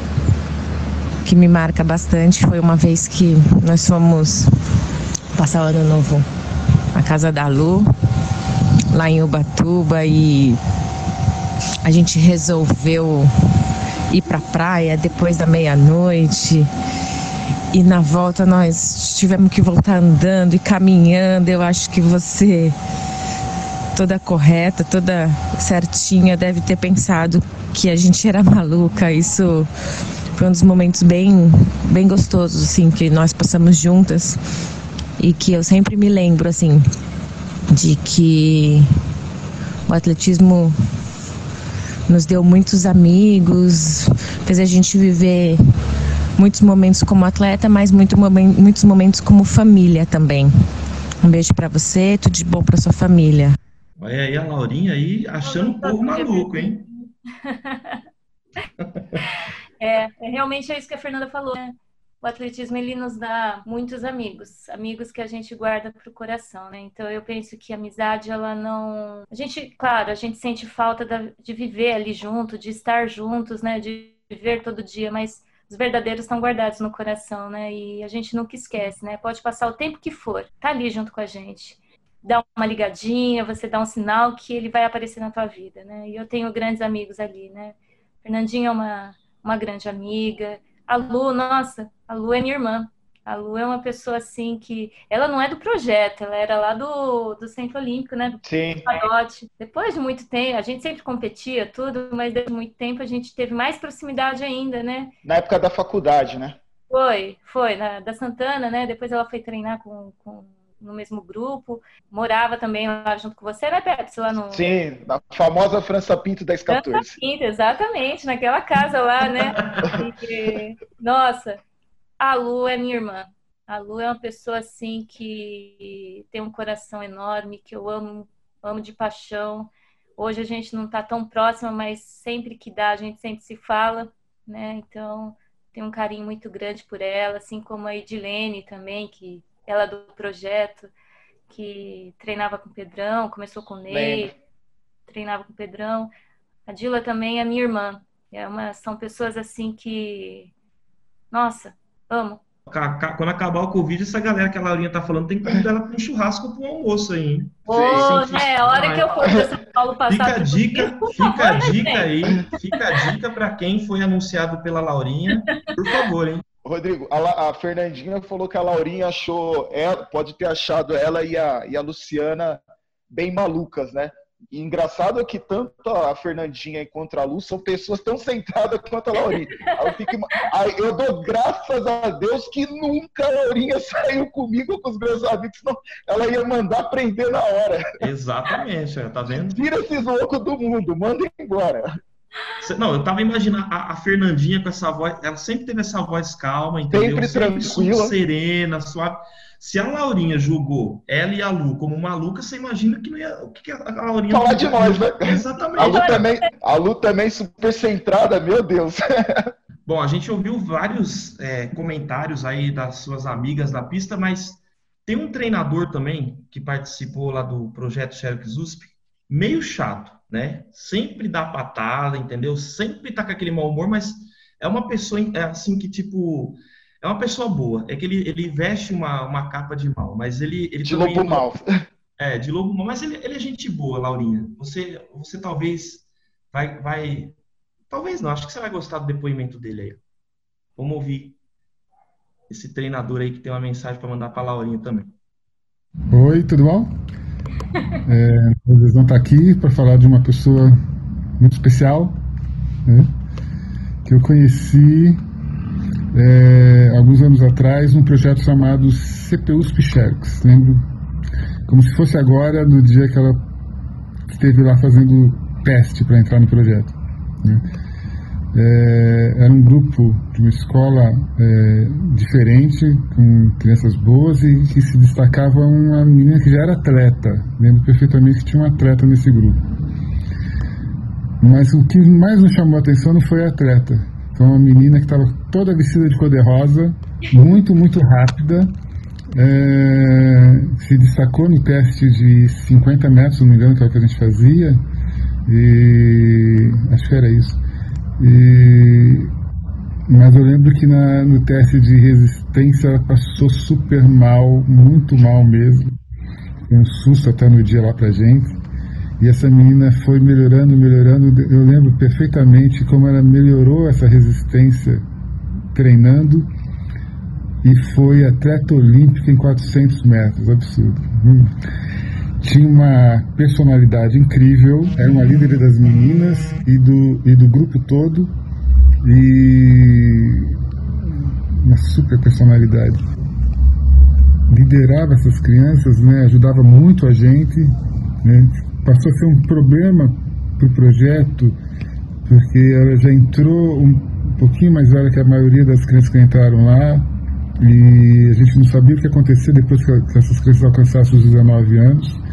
que me marca bastante foi uma vez que nós fomos passar o ano novo na casa da Lu, lá em Ubatuba, e a gente resolveu ir para praia depois da meia-noite. E na volta nós tivemos que voltar andando e caminhando. Eu acho que você toda correta, toda certinha, deve ter pensado que a gente era maluca. Isso foi um dos momentos bem, bem gostosos, assim, que nós passamos juntas e que eu sempre me lembro, assim, de que o atletismo nos deu muitos amigos, fez a gente viver muitos momentos como atleta, mas muito, muitos momentos como família também. Um beijo para você, tudo de bom para sua família. Olha aí a Laurinha aí achando um pouco maluco, hein? é, é, realmente é isso que a Fernanda falou, né? O atletismo ele nos dá muitos amigos, amigos que a gente guarda pro coração, né? Então eu penso que a amizade ela não, a gente, claro, a gente sente falta de viver ali junto, de estar juntos, né? De viver todo dia, mas os verdadeiros estão guardados no coração, né? E a gente nunca esquece, né? Pode passar o tempo que for, tá ali junto com a gente dá uma ligadinha, você dá um sinal que ele vai aparecer na tua vida, né? E eu tenho grandes amigos ali, né? Fernandinha é uma, uma grande amiga. A Lu, nossa, a Lu é minha irmã. A Lu é uma pessoa assim que. Ela não é do projeto, ela era lá do, do Centro Olímpico, né? Sim. Padote. Depois de muito tempo, a gente sempre competia, tudo, mas depois de muito tempo a gente teve mais proximidade ainda, né? Na época da faculdade, né? Foi, foi, na, da Santana, né? Depois ela foi treinar com, com no mesmo grupo, morava também lá junto com você, né, Pepsi? Lá no... Sim, na famosa França Pinto 1014. França Pinto, exatamente, naquela casa lá, né? E, nossa, a Lu é minha irmã. A Lu é uma pessoa assim que tem um coração enorme, que eu amo, amo de paixão. Hoje a gente não está tão próxima, mas sempre que dá, a gente sempre se fala, né? Então, tenho um carinho muito grande por ela, assim como a Edilene também, que ela do projeto, que treinava com o Pedrão, começou com o Ney, treinava com o Pedrão. A Dila também é minha irmã. É uma, são pessoas assim que, nossa, amo. Quando acabar o Covid, essa galera que a Laurinha tá falando tem que convidar ela para um churrasco para um almoço aí, hein? Ô, né? A hora que eu for para São Paulo passar. Fica a dica, fica a dica aí, fica a dica para quem foi anunciado pela Laurinha, por favor, hein? Rodrigo, a, a, Fernandinha falou que a Laurinha achou, ela, pode ter achado ela e a, e a Luciana bem malucas, né? E engraçado é que tanto a Fernandinha quanto a Lu são pessoas tão centradas quanto a Laurinha. Eu, fico, eu dou graças a Deus que nunca a Laurinha saiu comigo com os meus amigos, senão ela ia mandar prender na hora. Exatamente, tá vendo? Tira esses loucos do mundo, manda embora. Não, eu tava imaginando a, a, Fernandinha com essa voz, ela sempre teve essa voz calma, entendeu? Sempre, sempre tranquila. serena, suave. Se a Laurinha julgou ela e a Lu como maluca, você imagina que não ia. O que, que a Laurinha. Falar de nós, né? Exatamente. A Lu, também, a Lu também super centrada, meu Deus. Bom, a gente ouviu vários é, comentários aí das suas amigas da pista, mas tem um treinador também que participou lá do projeto Xerox USP, meio chato, né? Sempre dá patada, entendeu? Sempre tá com aquele mau humor, mas é uma pessoa é assim que, tipo, é uma pessoa boa. É que ele, ele veste uma, uma capa de mal, mas ele. ele de lobo mal. É, de lobo mal. Mas ele, ele é gente boa, Laurinha. Você, você talvez vai, vai. Talvez não, acho que você vai gostar do depoimento dele aí. Vamos ouvir esse treinador aí que tem uma mensagem para mandar para Laurinha também. Oi, tudo bom? É, vocês estar aqui para falar de uma pessoa muito especial, né, que eu conheci é, alguns anos atrás, um projeto chamado CPUs Pichex. Lembro como se fosse agora, no dia que ela esteve lá fazendo teste para entrar no projeto. Né? É, era um grupo de uma escola é, diferente, com crianças boas e que se destacava uma menina que já era atleta. Lembro perfeitamente que tinha um atleta nesse grupo. Mas o que mais nos chamou a atenção não foi a atleta, foi uma menina que estava toda vestida de cor-de-rosa, muito, muito rápida. É, se destacou no teste de 50 metros, se não me engano, que é o que a gente fazia. E acho que era isso. E, mas eu lembro que na, no teste de resistência ela passou super mal, muito mal mesmo. Foi um susto até no dia lá pra gente. E essa menina foi melhorando, melhorando. Eu lembro perfeitamente como ela melhorou essa resistência treinando e foi atleta olímpica em 400 metros. Absurdo. Hum. Tinha uma personalidade incrível, era uma líder das meninas e do, e do grupo todo. E uma super personalidade. Liderava essas crianças, né, ajudava muito a gente. Né, passou a ser um problema para o projeto, porque ela já entrou um pouquinho mais velha que a maioria das crianças que entraram lá, e a gente não sabia o que ia acontecer depois que, essas crianças alcançassem os 19 anos,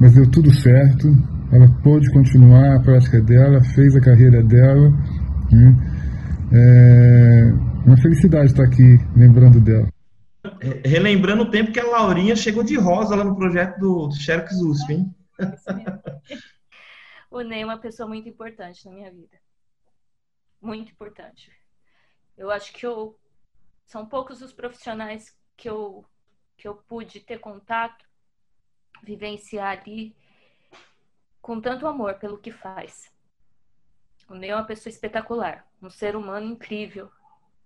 mas deu tudo certo, ela pôde continuar a prática dela, fez a carreira dela. Né? É uma felicidade estar aqui lembrando dela. Relembrando o tempo que a Laurinha chegou de rosa lá no projeto do, Xerox USP, hein? o Ney é uma pessoa muito importante na minha vida. Muito importante. Eu acho que eu são poucos os profissionais que eu que eu pude ter contato, vivenciar ali com tanto amor pelo que faz. O Ney é uma pessoa espetacular, um ser humano incrível,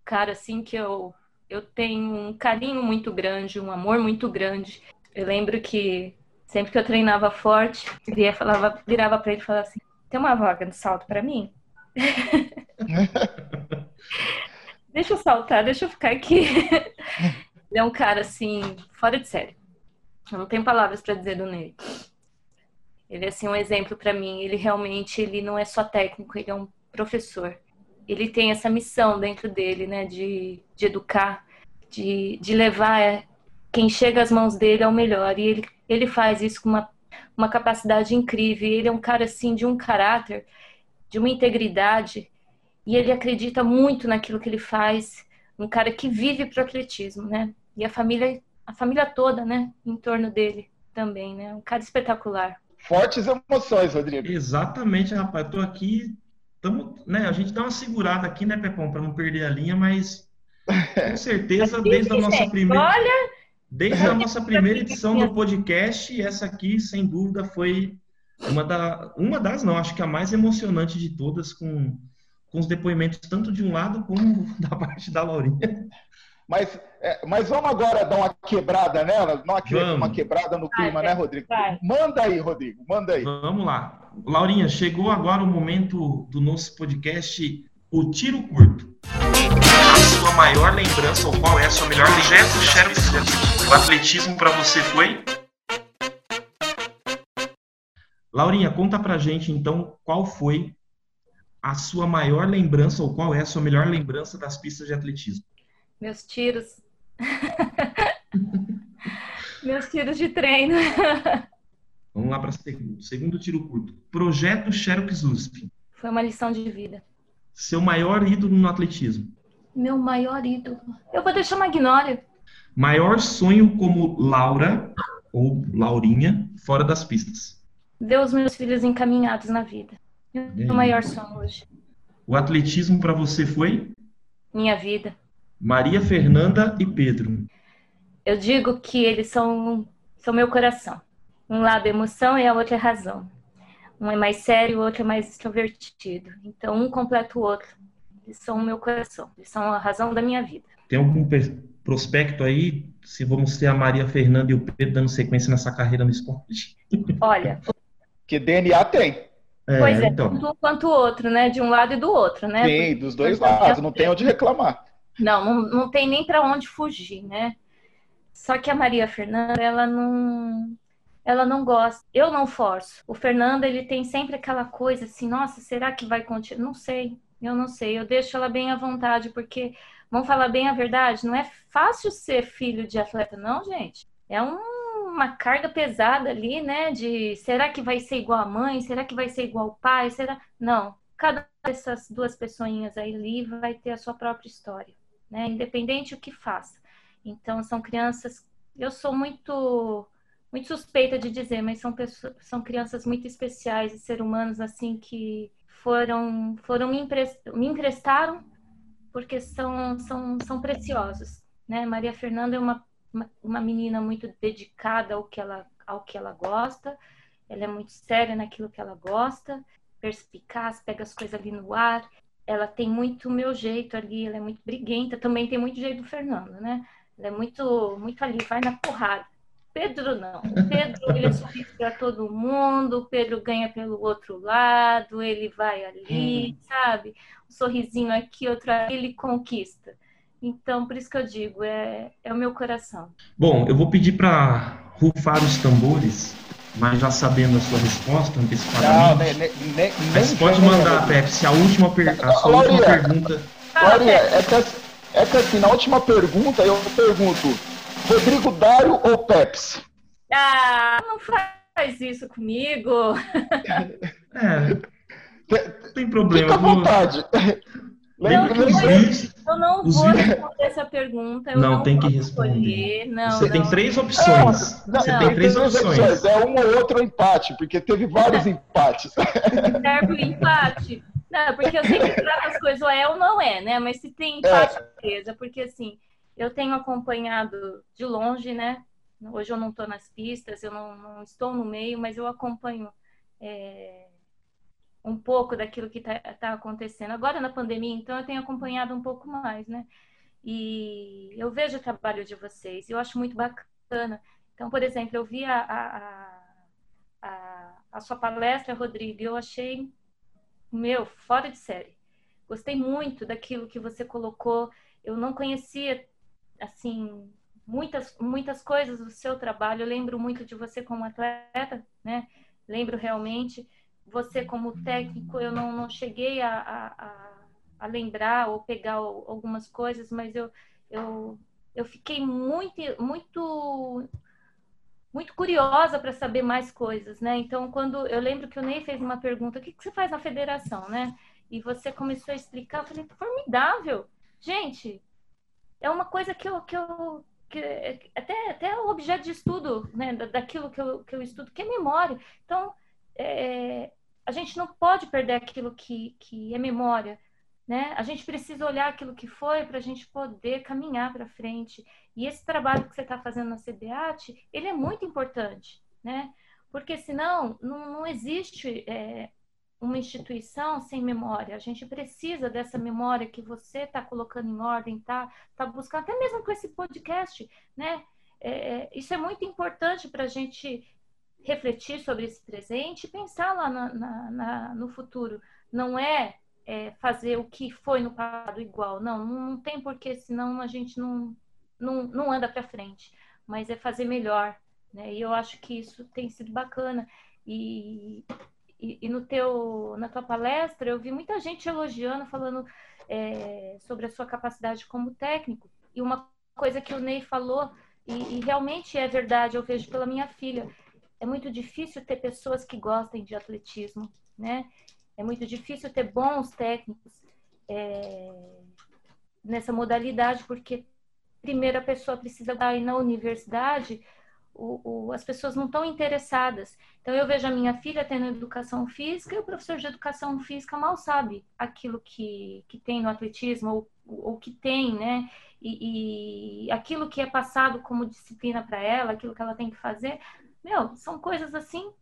cara assim que eu eu tenho um carinho muito grande, um amor muito grande. Eu lembro que Sempre que eu treinava forte, via, falava, virava para ele e falava assim: tem uma vaga no salto para mim? deixa eu saltar, deixa eu ficar aqui. ele é um cara assim, fora de série. Eu não tenho palavras para dizer do Ney. Ele é assim um exemplo para mim. Ele realmente ele não é só técnico, ele é um professor. Ele tem essa missão dentro dele, né, de, de educar, de, de levar quem chega às mãos dele ao melhor. E ele ele faz isso com uma, uma capacidade incrível. Ele é um cara assim de um caráter, de uma integridade, e ele acredita muito naquilo que ele faz. Um cara que vive pro atletismo, né? E a família, a família toda, né, em torno dele também, né? Um cara espetacular. Fortes emoções, Rodrigo. Exatamente, rapaz. Eu tô aqui, tamo, né? A gente dá uma segurada aqui, né, Pepão, para não perder a linha, mas com certeza desde a nossa primeira. Olha, Desde a nossa primeira edição do podcast, essa aqui, sem dúvida, foi uma, da, uma das, não, acho que a mais emocionante de todas, com, com os depoimentos tanto de um lado como da parte da Laurinha. Mas, é, mas vamos agora dar uma quebrada nela, uma, que, uma quebrada no clima, né, Rodrigo? Vai. Manda aí, Rodrigo, manda aí. Vamos lá. Laurinha, chegou agora o momento do nosso podcast O Tiro Curto. A sua maior lembrança, ou qual é a sua melhor lembrança? O atletismo para você foi? Laurinha, conta pra gente então qual foi a sua maior lembrança ou qual é a sua melhor lembrança das pistas de atletismo? Meus tiros. Meus tiros de treino. Vamos lá para segundo. Segundo tiro curto. Projeto Xerox USP. Foi uma lição de vida. Seu maior ídolo no atletismo. Meu maior ídolo. Eu vou deixar Magnólia. Maior sonho como Laura ou Laurinha fora das pistas. Ver os meus filhos encaminhados na vida. Meu maior sonho hoje. O atletismo para você foi? Minha vida. Maria Fernanda e Pedro. Eu digo que eles são, são meu coração. Um lado é emoção e a outra é razão. Um é mais sério, o outro é mais extrovertido. Então, um completa o outro. Eles são o meu coração. Eles são a razão da minha vida. Tem algum prospecto aí? Se vamos ter a Maria Fernanda e o Pedro dando sequência nessa carreira no esporte? Olha. que DNA tem. É, pois é, então. tanto um quanto o outro, né? De um lado e do outro, né? Sim, dos dois lados. Não tem onde reclamar. Não, não, não tem nem para onde fugir, né? Só que a Maria Fernanda, ela não ela não gosta. Eu não forço. O Fernando, ele tem sempre aquela coisa assim, nossa, será que vai continuar? Não sei. Eu não sei. Eu deixo ela bem à vontade, porque vamos falar bem a verdade, não é fácil ser filho de atleta, não, gente. É um, uma carga pesada ali, né? De será que vai ser igual a mãe? Será que vai ser igual ao pai? Será? Não. Cada dessas duas pessoinhas aí vai ter a sua própria história né? Independente o que faça. Então, são crianças. Eu sou muito muito suspeita de dizer, mas são pessoas, são crianças muito especiais e seres humanos assim que foram foram me, emprest, me emprestaram porque são são são preciosos, né? Maria Fernanda é uma, uma, uma menina muito dedicada ao que ela ao que ela gosta. Ela é muito séria naquilo que ela gosta, perspicaz, pega as coisas ali no ar ela tem muito meu jeito ali, ela é muito briguenta, também tem muito jeito do Fernando, né? Ela é muito, muito ali, vai na porrada. Pedro não. O Pedro, ele sorri para todo mundo, o Pedro ganha pelo outro lado, ele vai ali, hum. sabe? Um sorrisinho aqui, outro ali, ele conquista. Então, por isso que eu digo, é, é o meu coração. Bom, eu vou pedir para rufar os tambores mas já sabendo a sua resposta antecipadamente. Não, nem, nem, nem, mas pode mandar, Pepsi, a, última per... a sua Lauria, última pergunta. Lauria, é que, é que assim, na última pergunta eu pergunto: Rodrigo Dário ou Pepsi? Ah, não faz isso comigo. É. Não tem problema. Fica à vontade. Lembra não, os eu não vou responder essa pergunta. não, não, tem que responder. Não, você tem três opções. Não, você tem três opções. É um ou outro empate, porque teve vários empates. Serve o empate? Não, porque eu sei que trata as coisas ou é ou não é, né? Mas se tem empate, é. beleza. Porque assim, eu tenho acompanhado de longe, né? Hoje eu não estou nas pistas, eu não, não, estou no meio, mas eu acompanho. É um pouco daquilo que está tá acontecendo. Agora na pandemia, então, eu tenho acompanhado um pouco mais, né? E eu vejo o trabalho de vocês, eu acho muito bacana. Então, por exemplo, eu vi a, a, a, a sua palestra, Rodrigo, e eu achei, meu, fora de série. Gostei muito daquilo que você colocou. Eu não conhecia, assim, muitas, muitas coisas do seu trabalho. Eu lembro muito de você como atleta, né? Lembro realmente você como técnico, eu não, não cheguei a, a, a, lembrar ou pegar algumas coisas, mas eu, eu, eu fiquei muito, muito, muito curiosa para saber mais coisas, né? Então, quando eu lembro que o Ney fez uma pergunta, o que, que você faz na federação, né? E você começou a explicar, eu falei, formidável! Gente, é uma coisa que eu, que eu que até, até o objeto de estudo, né, daquilo que eu, que eu estudo, que é memória. Então, é, a gente não pode perder aquilo que, que é memória, né? A gente precisa olhar aquilo que foi para a gente poder caminhar para frente. E esse trabalho que você está fazendo na CBAT, ele é muito importante, né? Porque senão não, não existe é, uma instituição sem memória. A gente precisa dessa memória que você está colocando em ordem, tá, tá buscando, até mesmo com esse podcast, né? É, é isso é muito importante para a gente refletir sobre esse presente e pensar lá na, na, na, no futuro. Não é, é, fazer o que foi no passado igual, não, não tem porquê, senão a gente não, não, não anda para frente, mas é fazer melhor, né? E eu acho que isso tem sido bacana. E, e, e no teu, na tua palestra eu vi muita gente elogiando, falando é, sobre a sua capacidade como técnico. E uma coisa que o Ney falou, e, e realmente é verdade, eu vejo pela minha filha, é muito difícil ter pessoas que gostem de atletismo, né? É muito difícil ter bons técnicos é, nessa modalidade, porque primeiro a pessoa precisa ir na universidade, o, o, as pessoas não estão interessadas. Então eu vejo a minha filha tendo educação física e o professor de educação física mal sabe aquilo que, que tem no atletismo ou, ou que tem, né? E, e aquilo que é passado como disciplina para ela, aquilo que ela tem que fazer, meu, são coisas assim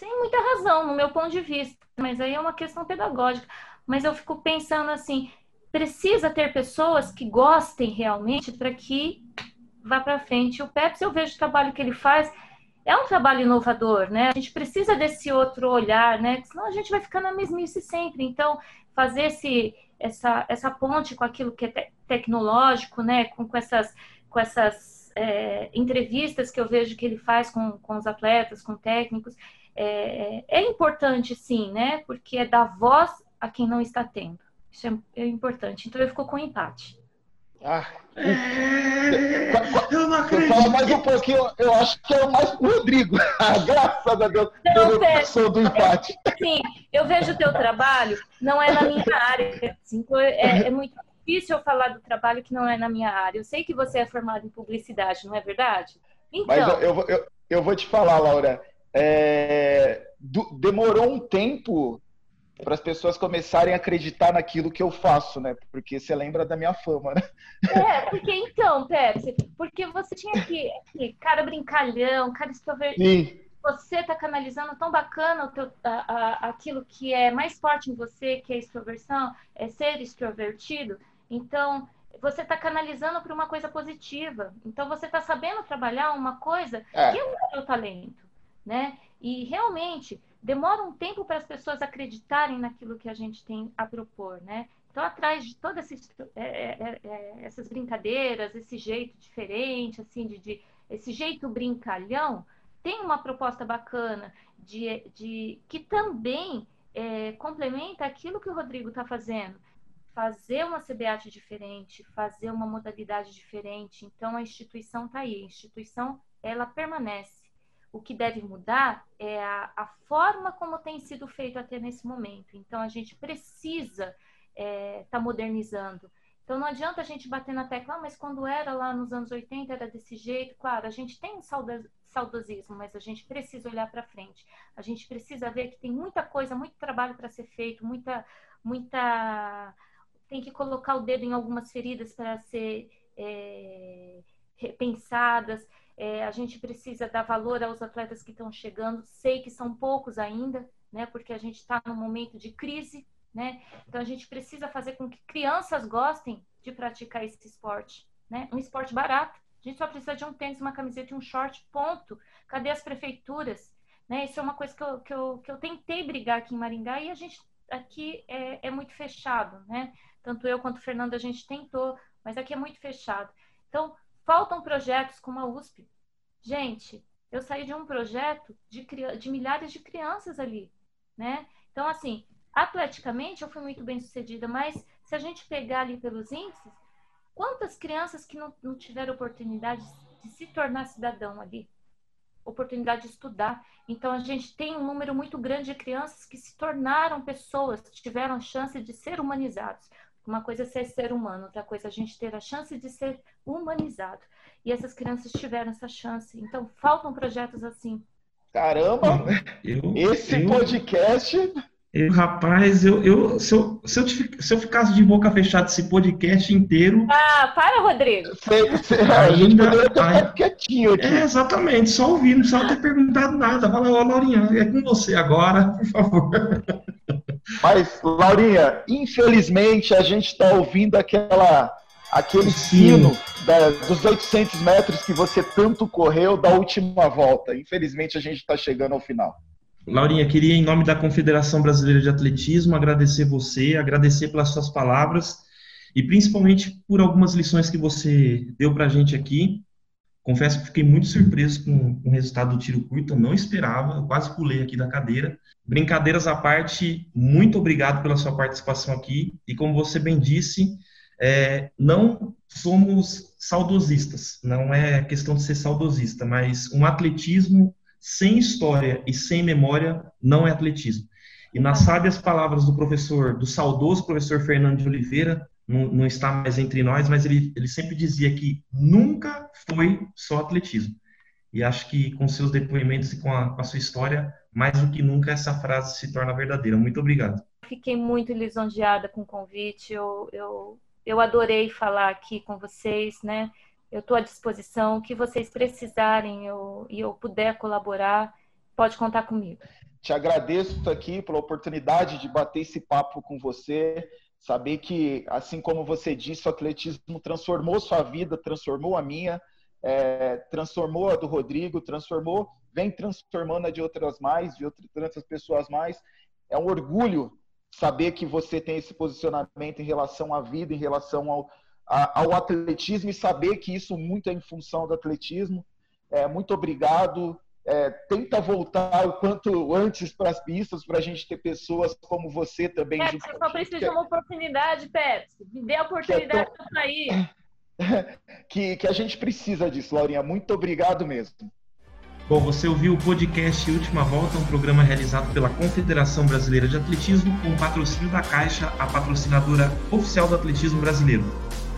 sem muita razão, no meu ponto de vista, mas aí é uma questão pedagógica. Mas eu fico pensando assim, precisa ter pessoas que gostem realmente para que vá para frente. O Pepsi, eu vejo o trabalho que ele faz, é um trabalho inovador, né? A gente precisa desse outro olhar, né? Senão a gente vai ficar na mesmice sempre. Então, fazer esse, essa, essa ponte com aquilo que é te tecnológico, né? Com, com essas, com essas é, entrevistas que eu vejo que ele faz com, com os atletas, com técnicos, é, é importante, sim, né? Porque é dar voz a quem não está tendo. Isso é, é importante. Então, eu fico com empate. Ah, é... eu não acredito. Fala mais um pouquinho, eu acho que é mais o Rodrigo. Ah, graças a Deus, não, pelo do empate. Sim, eu vejo o teu trabalho, não é na minha área. Assim, é, é, muito difícil eu falar do trabalho que não é na minha área. Eu sei que você é formado em publicidade, não é verdade? Então... Mas eu, eu, eu, vou te falar, Laura é, do, demorou um tempo para as pessoas começarem a acreditar naquilo que eu faço, né? Porque você lembra da minha fama, né? É, porque então, Pepsi, porque você tinha que, cara brincalhão, cara extrovertido. Você tá canalizando tão bacana teu, a, a, aquilo que é mais forte em você, que é extroversão, é ser extrovertido. Então, você está canalizando para uma coisa positiva. Então, você está sabendo trabalhar uma coisa é. que é o seu talento né? E realmente demora um tempo para as pessoas acreditarem naquilo que a gente tem a propor, né? Então, atrás de todas essas, é, é, é, essas brincadeiras, esse jeito diferente, assim, de, de, esse jeito brincalhão, tem uma proposta bacana de, de que também é, complementa aquilo que o Rodrigo está fazendo. Fazer uma CBAT diferente, fazer uma modalidade diferente. Então, a instituição está aí. A instituição, ela permanece o que deve mudar é a, a, forma como tem sido feito até nesse momento. Então, a gente precisa estar é, tá modernizando. Então, não adianta a gente bater na tecla, ah, mas quando era lá nos anos 80 era desse jeito. Claro, a gente tem saudosismo, mas a gente precisa olhar para frente. A gente precisa ver que tem muita coisa, muito trabalho para ser feito, muita, muita. Tem que colocar o dedo em algumas feridas para ser é, repensadas. É, a gente precisa dar valor aos atletas que estão chegando. Sei que são poucos ainda, né? Porque a gente está num momento de crise, né? Então a gente precisa fazer com que crianças gostem de praticar esse esporte, né? Um esporte barato. A gente só precisa de um tênis, uma camiseta e um short, ponto. Cadê as prefeituras? Né? Isso é uma coisa que eu, que, eu, que eu tentei brigar aqui em Maringá e a gente aqui é, é muito fechado, né? Tanto eu quanto o Fernando a gente tentou, mas aqui é muito fechado. Então, Faltam projetos como a USP. Gente, eu saí de um projeto de, de milhares de crianças ali, né? Então, assim, atleticamente eu fui muito bem sucedida, mas se a gente pegar ali pelos índices, quantas crianças que não, não tiveram oportunidade de se tornar cidadão ali? Oportunidade de estudar. Então, a gente tem um número muito grande de crianças que se tornaram pessoas, tiveram chance de ser humanizados. Uma coisa é ser ser humano, outra coisa é a gente ter a chance de ser humanizado. E essas crianças tiveram essa chance. Então, faltam projetos assim. Caramba! Eu, Esse eu... podcast Eu, rapaz, eu, eu, se, eu, se, eu, se eu ficasse de boca fechada esse podcast inteiro. Ah, para, Rodrigo. ainda, a quietinho aqui. É, exatamente, só ouvindo, não precisava ter perguntado nada. Fala, ô, Laurinha, é com você agora, por favor. Mas, Laurinha, infelizmente a gente está ouvindo aquela, aquele Sim. sino da, dos 800 metros que você tanto correu da última volta. Infelizmente a gente está chegando ao final. Laurinha, queria, em nome da Confederação Brasileira de Atletismo, agradecer você, agradecer pelas suas palavras e principalmente por algumas lições que você deu para a gente aqui. Confesso que fiquei muito surpreso com, o resultado do tiro curto, eu não esperava, eu quase pulei aqui da cadeira. Brincadeiras à parte, muito obrigado pela sua participação aqui. E como você bem disse, é, não somos saudosistas, não é questão de ser saudosista, mas um atletismo sem história e sem memória não é atletismo. E nas sábias palavras do professor, do saudoso professor Fernando de Oliveira, não, não está mais entre nós, mas ele, ele sempre dizia que nunca foi só atletismo. E acho que com seus depoimentos e com a, com a sua história, mais do que nunca essa frase se torna verdadeira. Muito obrigado. Fiquei muito lisonjeada com o convite. Eu, eu, eu adorei falar aqui com vocês, né? Eu estou à disposição. O que vocês precisarem e eu puder colaborar, pode contar comigo. Te agradeço aqui pela oportunidade de bater esse papo com você. Saber que, assim como você disse, o atletismo transformou sua vida, transformou a minha, é, transformou a do Rodrigo, transformou, vem transformando a de outras mais, de outras pessoas mais. É um orgulho saber que você tem esse posicionamento em relação à vida, em relação ao, ao atletismo e saber que isso muito é em função do atletismo. É, muito obrigado. É, tenta voltar o quanto antes para as pistas para a gente ter pessoas como você também. É, você só precisa de uma oportunidade, Pepsi. Me dê a oportunidade é tão... para sair. que, que a gente precisa disso, Laurinha. Muito obrigado mesmo. Bom, você ouviu o podcast Última Volta, um programa realizado pela Confederação Brasileira de Atletismo com o patrocínio da Caixa, a patrocinadora oficial do atletismo brasileiro.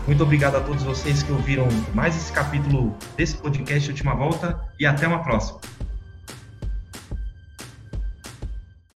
Muito obrigado a todos vocês que ouviram mais esse capítulo desse podcast Última Volta e até uma próxima.